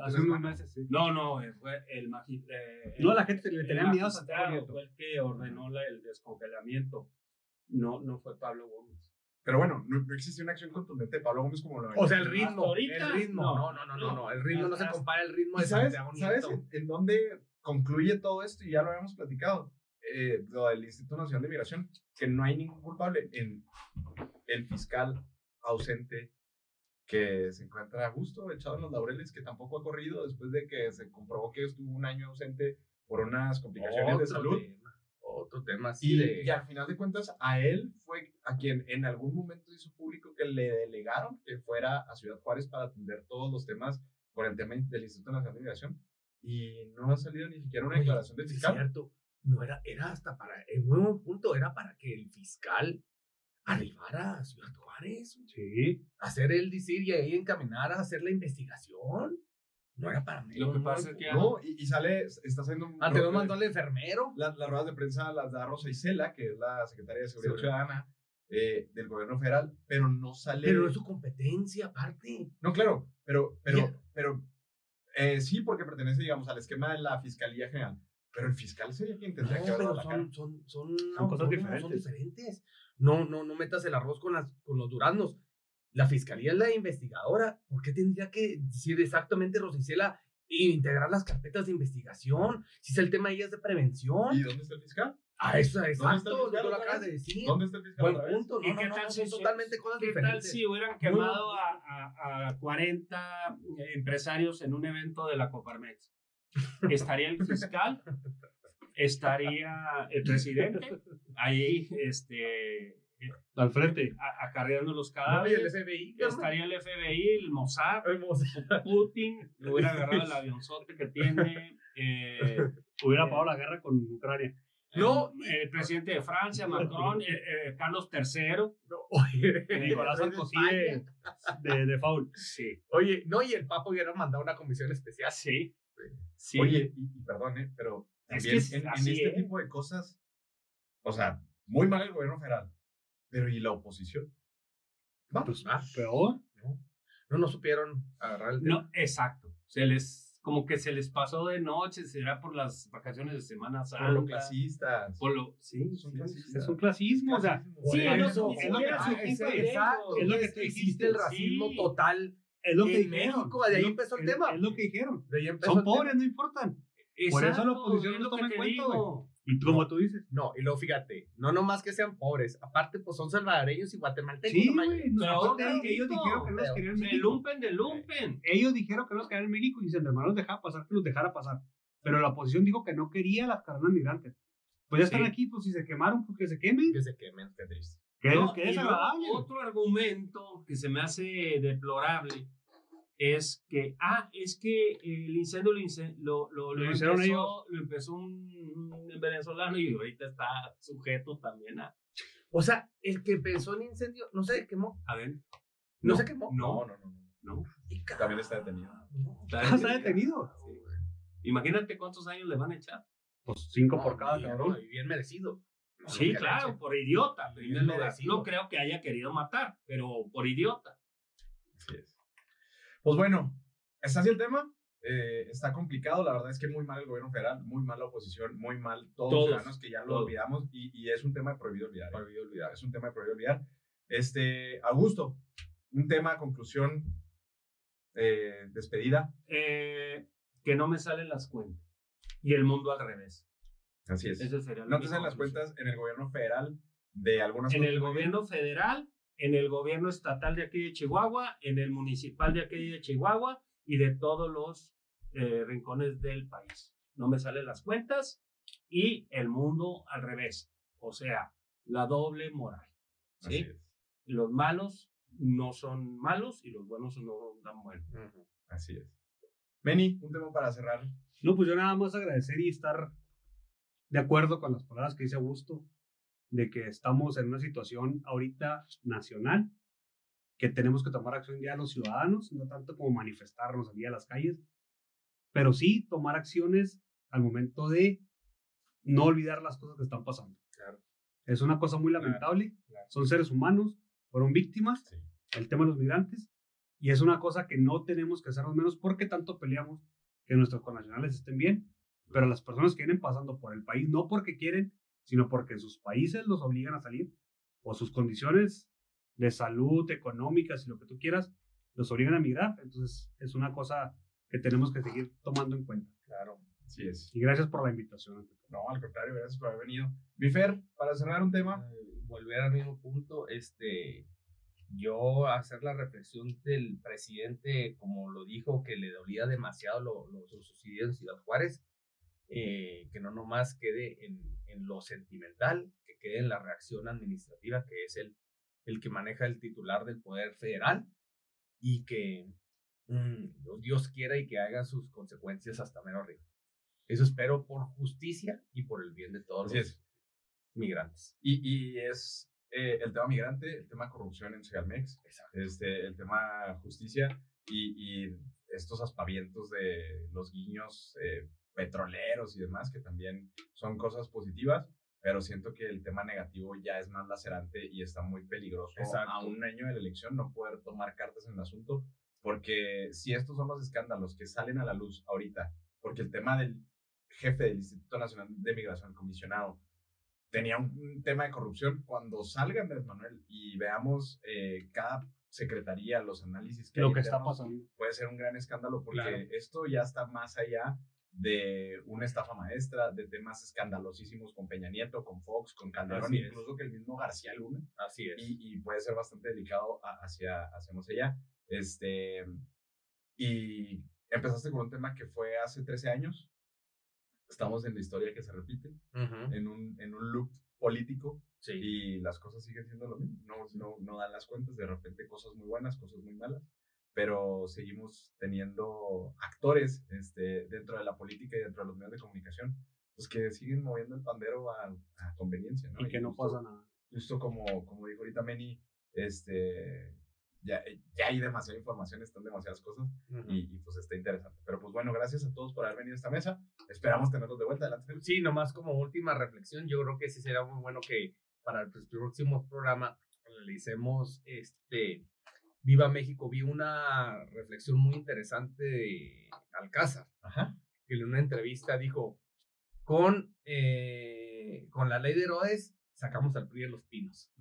Hace tres unos meses, sí. No, no, eh, fue el magistrado. No, la gente le tenía miedo a Santiago fue el que ordenó la- el descongelamiento. No, no fue Pablo Gómez. Pero bueno, no, no existe una acción contundente de Pablo Gómez como lo O sea, el ritmo. ahorita, el ritmo. no. No, no, no, no, no. El ritmo no se compara el ritmo ¿Y de sabes, Santiago ¿sabes en dónde concluye todo esto? Y ya lo habíamos platicado. Eh, lo del Instituto Nacional de Migración, que no hay ningún culpable en el fiscal ausente que se encuentra a gusto, echado en los laureles, que tampoco ha corrido después de que se comprobó que estuvo un año ausente por unas complicaciones de Otro salud. tema, Otro tema así Y, de... y al final de cuentas, a él fue a quien en algún momento hizo público que le delegaron que fuera a Ciudad Juárez para atender todos los temas por el tema del Instituto Nacional de Migración. Y no ha salido ni siquiera una Oye, declaración del sí Es fiscal. cierto. No era, era hasta para, en buen punto, era para que el fiscal arribara a Ciudad Juárez, Sí. hacer el decir y ahí encaminar a hacer la investigación. No era para mí. Lo que pasa buen es que. No, y, y sale, está haciendo un. Antes nos mandó el enfermero. la- las ruedas de prensa las da Rosa Isela, que es la secretaria de Seguridad Sí. Ciudadana eh, del gobierno federal, pero no sale. Pero es su competencia, aparte. No, claro, pero, pero, pero eh, sí, porque pertenece, digamos, al esquema de la Fiscalía General. Pero el fiscal sería quien No, tendría que haber la cara. son, son, son, Son cosas diferentes. Son diferentes. No, no, no metas el arroz con, las, con los duraznos. La fiscalía es la investigadora. ¿Por qué tendría que decir exactamente Rosicela e integrar las carpetas de investigación? Si es el tema de ellas de prevención. ¿Y dónde está el fiscal? Ah, eso, está el exacto, lo acabas de decir. ¿Dónde está el fiscal? Buen punto. ¿Y No, no, qué no, tal no, si son totalmente cosas ¿Qué tal si hubieran quemado a, a, a 40 empresarios en un evento de la Coparmex? ¿Estaría el fiscal? ¿Estaría el presidente? Ahí, este, Al frente. a- acarreando los No, el cadáveres. FBI. Estaría el FBI, el Mossad, Hermoso. Putin, le hubiera agarrado el avionzote que tiene. eh, Hubiera Eh, pagado la guerra con Ucrania. No, el, el presidente de Francia, Macron, eh, eh, Carlos III. No, oye, Nicolás el Sarkozy de, de, de foul. Sí. Oye, no, y el Papa hubiera mandado una comisión especial. Sí. Sí. Oye, y, y perdón, ¿eh? pero Es también que es en, en este ¿eh? tipo de cosas, o sea, muy mal el gobierno federal, pero ¿y la oposición? Vamos. Ah, Peor. no, no, no supieron agarrar el tema. No, exacto. Se les, como que se les pasó de noche, será por las vacaciones de Semana Santa. Son los clasistas. Por lo, sí, Son sí, clasistas. Es un clasismo. O sea, Clasismo. Sí, Por no, es lo que- es- es lo Es- tú existe dijiste, el racismo sí. total Es lo que En dijeron. México, de ahí empezó el es- tema. Es lo que dijeron. De ahí empezó Son el tema. pobres, no importan. Por eso la oposición es no lo toma en cuenta. Y como tú dices. No, y luego fíjate, no nomás que sean pobres, aparte pues son salvadoreños y guatemaltecos. Sí, güey. no, Pero aparte, ellos dijeron que no los querían en México. lumpen de lumpen. Ellos dijeron que no los querían en México y si hermano los dejaba pasar, que los dejara pasar. Pero la oposición dijo que no quería las carreras migrantes. Pues ya están Sí. aquí, pues si se quemaron, pues que se quemen. Que se quemen, qué triste. Que, No, que y es agradable. Otro argumento que se me hace deplorable es que, ah, es que el incendio lo, lo, lo, Lo empezó, ellos. lo empezó un, un venezolano y ahorita está sujeto también a... O sea, el que pensó en incendio no se quemó. A ver, No, se quemó. No, no, no. no. Ca- También está detenido. Ah, está detenido. Sí. Imagínate cuántos años le van a echar. Pues cinco No, por cada cabrón. no, y bien merecido. No, Sí, claro, por idiota, primer lugar. No creo que haya querido matar, pero por idiota. Así es. Pues bueno, está así el tema. Eh, está complicado, la verdad es que muy mal el gobierno federal, muy mal la oposición, muy mal todos, Todos, los ciudadanos que ya lo todos. olvidamos y, y es un tema de prohibido olvidar. ¿eh? Prohibido olvidar. Es un tema de prohibido olvidar. Este, Augusto, un tema, conclusión, eh, despedida. Eh, que no me salen las cuentas. Y el mundo al revés. Así es. Sería No te salen las cuentas en el gobierno federal de algunas En el gobierno federal, en el gobierno estatal de aquí de Chihuahua, en el municipal de aquí de Chihuahua y de todos los eh, rincones del país. No me salen las cuentas y el mundo al revés. O sea, la doble moral. ¿sí? Los malos no son malos y los buenos no dan bueno. Ujú. Así es. Benny, un tema para cerrar. No, pues yo nada más agradecer y estar de acuerdo con las palabras que dice Augusto, de que estamos en una situación ahorita nacional, que tenemos que tomar acción ya los ciudadanos, no tanto como manifestarnos aquí a las calles, pero sí tomar acciones al momento de no olvidar las cosas que están pasando. Claro. Es una cosa muy Claro, lamentable, claro. son seres humanos, fueron víctimas, Sí. el tema de los migrantes, y es una cosa que no tenemos que hacernos menos porque tanto peleamos que nuestros connacionales estén bien, pero las personas que vienen pasando por el país, no porque quieren, sino porque sus países los obligan a salir, o sus condiciones de salud, económicas y lo que tú quieras, los obligan a migrar. Entonces, es una cosa que tenemos que seguir tomando en cuenta. Claro. Así es. Y gracias por la invitación. No, al contrario, gracias por haber venido. Bifer, para cerrar un tema. Eh, volver al mismo punto, este, yo hacer la reflexión del presidente, como lo dijo, que le dolía demasiado lo, lo, lo sucedido en Ciudad Juárez, eh, que no nomás quede en, en lo sentimental, que quede en la reacción administrativa, que es el, el que maneja el titular del Poder Federal, y que mm, Dios quiera y que haga sus consecuencias hasta menos arriba. Eso espero por justicia y por el bien de todos los es. migrantes. Y, y es eh, el tema migrante, el tema corrupción en Segalmex, este, el tema justicia y, y estos aspavientos de los guiños eh, petroleros y demás, que también son cosas positivas, pero siento que el tema negativo ya es más lacerante y está muy peligroso Exacto. a un año de la elección no poder tomar cartas en el asunto, porque si estos son los escándalos que salen a la luz ahorita, porque el tema del jefe del Instituto Nacional de Migración, el comisionado, tenía un, tema de corrupción, cuando salga Andrés Manuel y veamos eh, cada secretaría, los análisis que Lo hay que está pasando. puede ser un gran escándalo porque Claro. esto ya está más allá de una estafa maestra, de temas escandalosísimos con Peña Nieto, con Fox, con Calderón, incluso que el mismo García Luna, Así es. y, y puede ser bastante delicado a- hacia, hacia más allá. Este, y empezaste con un tema que fue hace 13 años, estamos en la historia que se repite, Ujú. en un, en un loop político, Sí. y las cosas siguen siendo lo mismo. No, no, no dan las cuentas, de repente cosas muy buenas, cosas muy malas, pero seguimos teniendo actores este, dentro de la política y dentro de los medios de comunicación, pues que siguen moviendo el pandero a, a conveniencia, ¿no? Y que no pasa nada. Justo como, como dijo ahorita Meni, este, ya, ya hay demasiada información, están demasiadas cosas Ujú. y, y, pues está interesante. Pero pues bueno, gracias a todos por haber venido a esta mesa. Esperamos tenerlos de vuelta. Adelante. Sí, nomás como última reflexión, yo creo que sí será muy bueno que para el próximo programa realicemos este Viva México. Vi una reflexión muy interesante de Alcázar, Ajá. que en una entrevista dijo, con, eh, con la ley de Herodes sacamos al PRI de los pinos.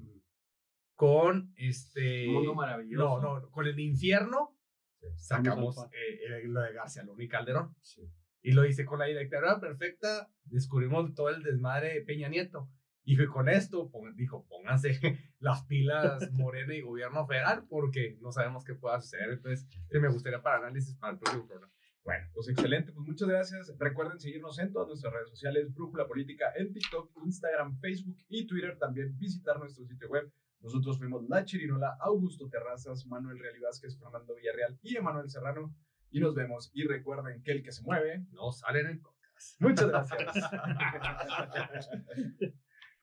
Con este... Un mundo maravilloso. No, no, con el infierno sacamos eh, eh, lo de García Luna y Calderón. Sí. Y lo hice con la dictadura perfecta, descubrimos todo el desmadre de Peña Nieto. Y fue con esto, pon- dijo, pónganse las pilas Morena y gobierno federal porque no sabemos qué pueda suceder. Entonces, me gustaría para análisis para el próximo programa. Bueno, pues excelente. Pues muchas gracias. Recuerden seguirnos en todas nuestras redes sociales, Brújula Política, en TikTok, Instagram, Facebook y Twitter. También visitar nuestro sitio web. Nosotros fuimos La Chirinola, Augusto Terrazas, Manuel Real Vázquez, Fernando Villarreal y Emanuel Serrano. Y nos vemos. Y recuerden que el que se mueve. No salen en el podcast. Muchas gracias.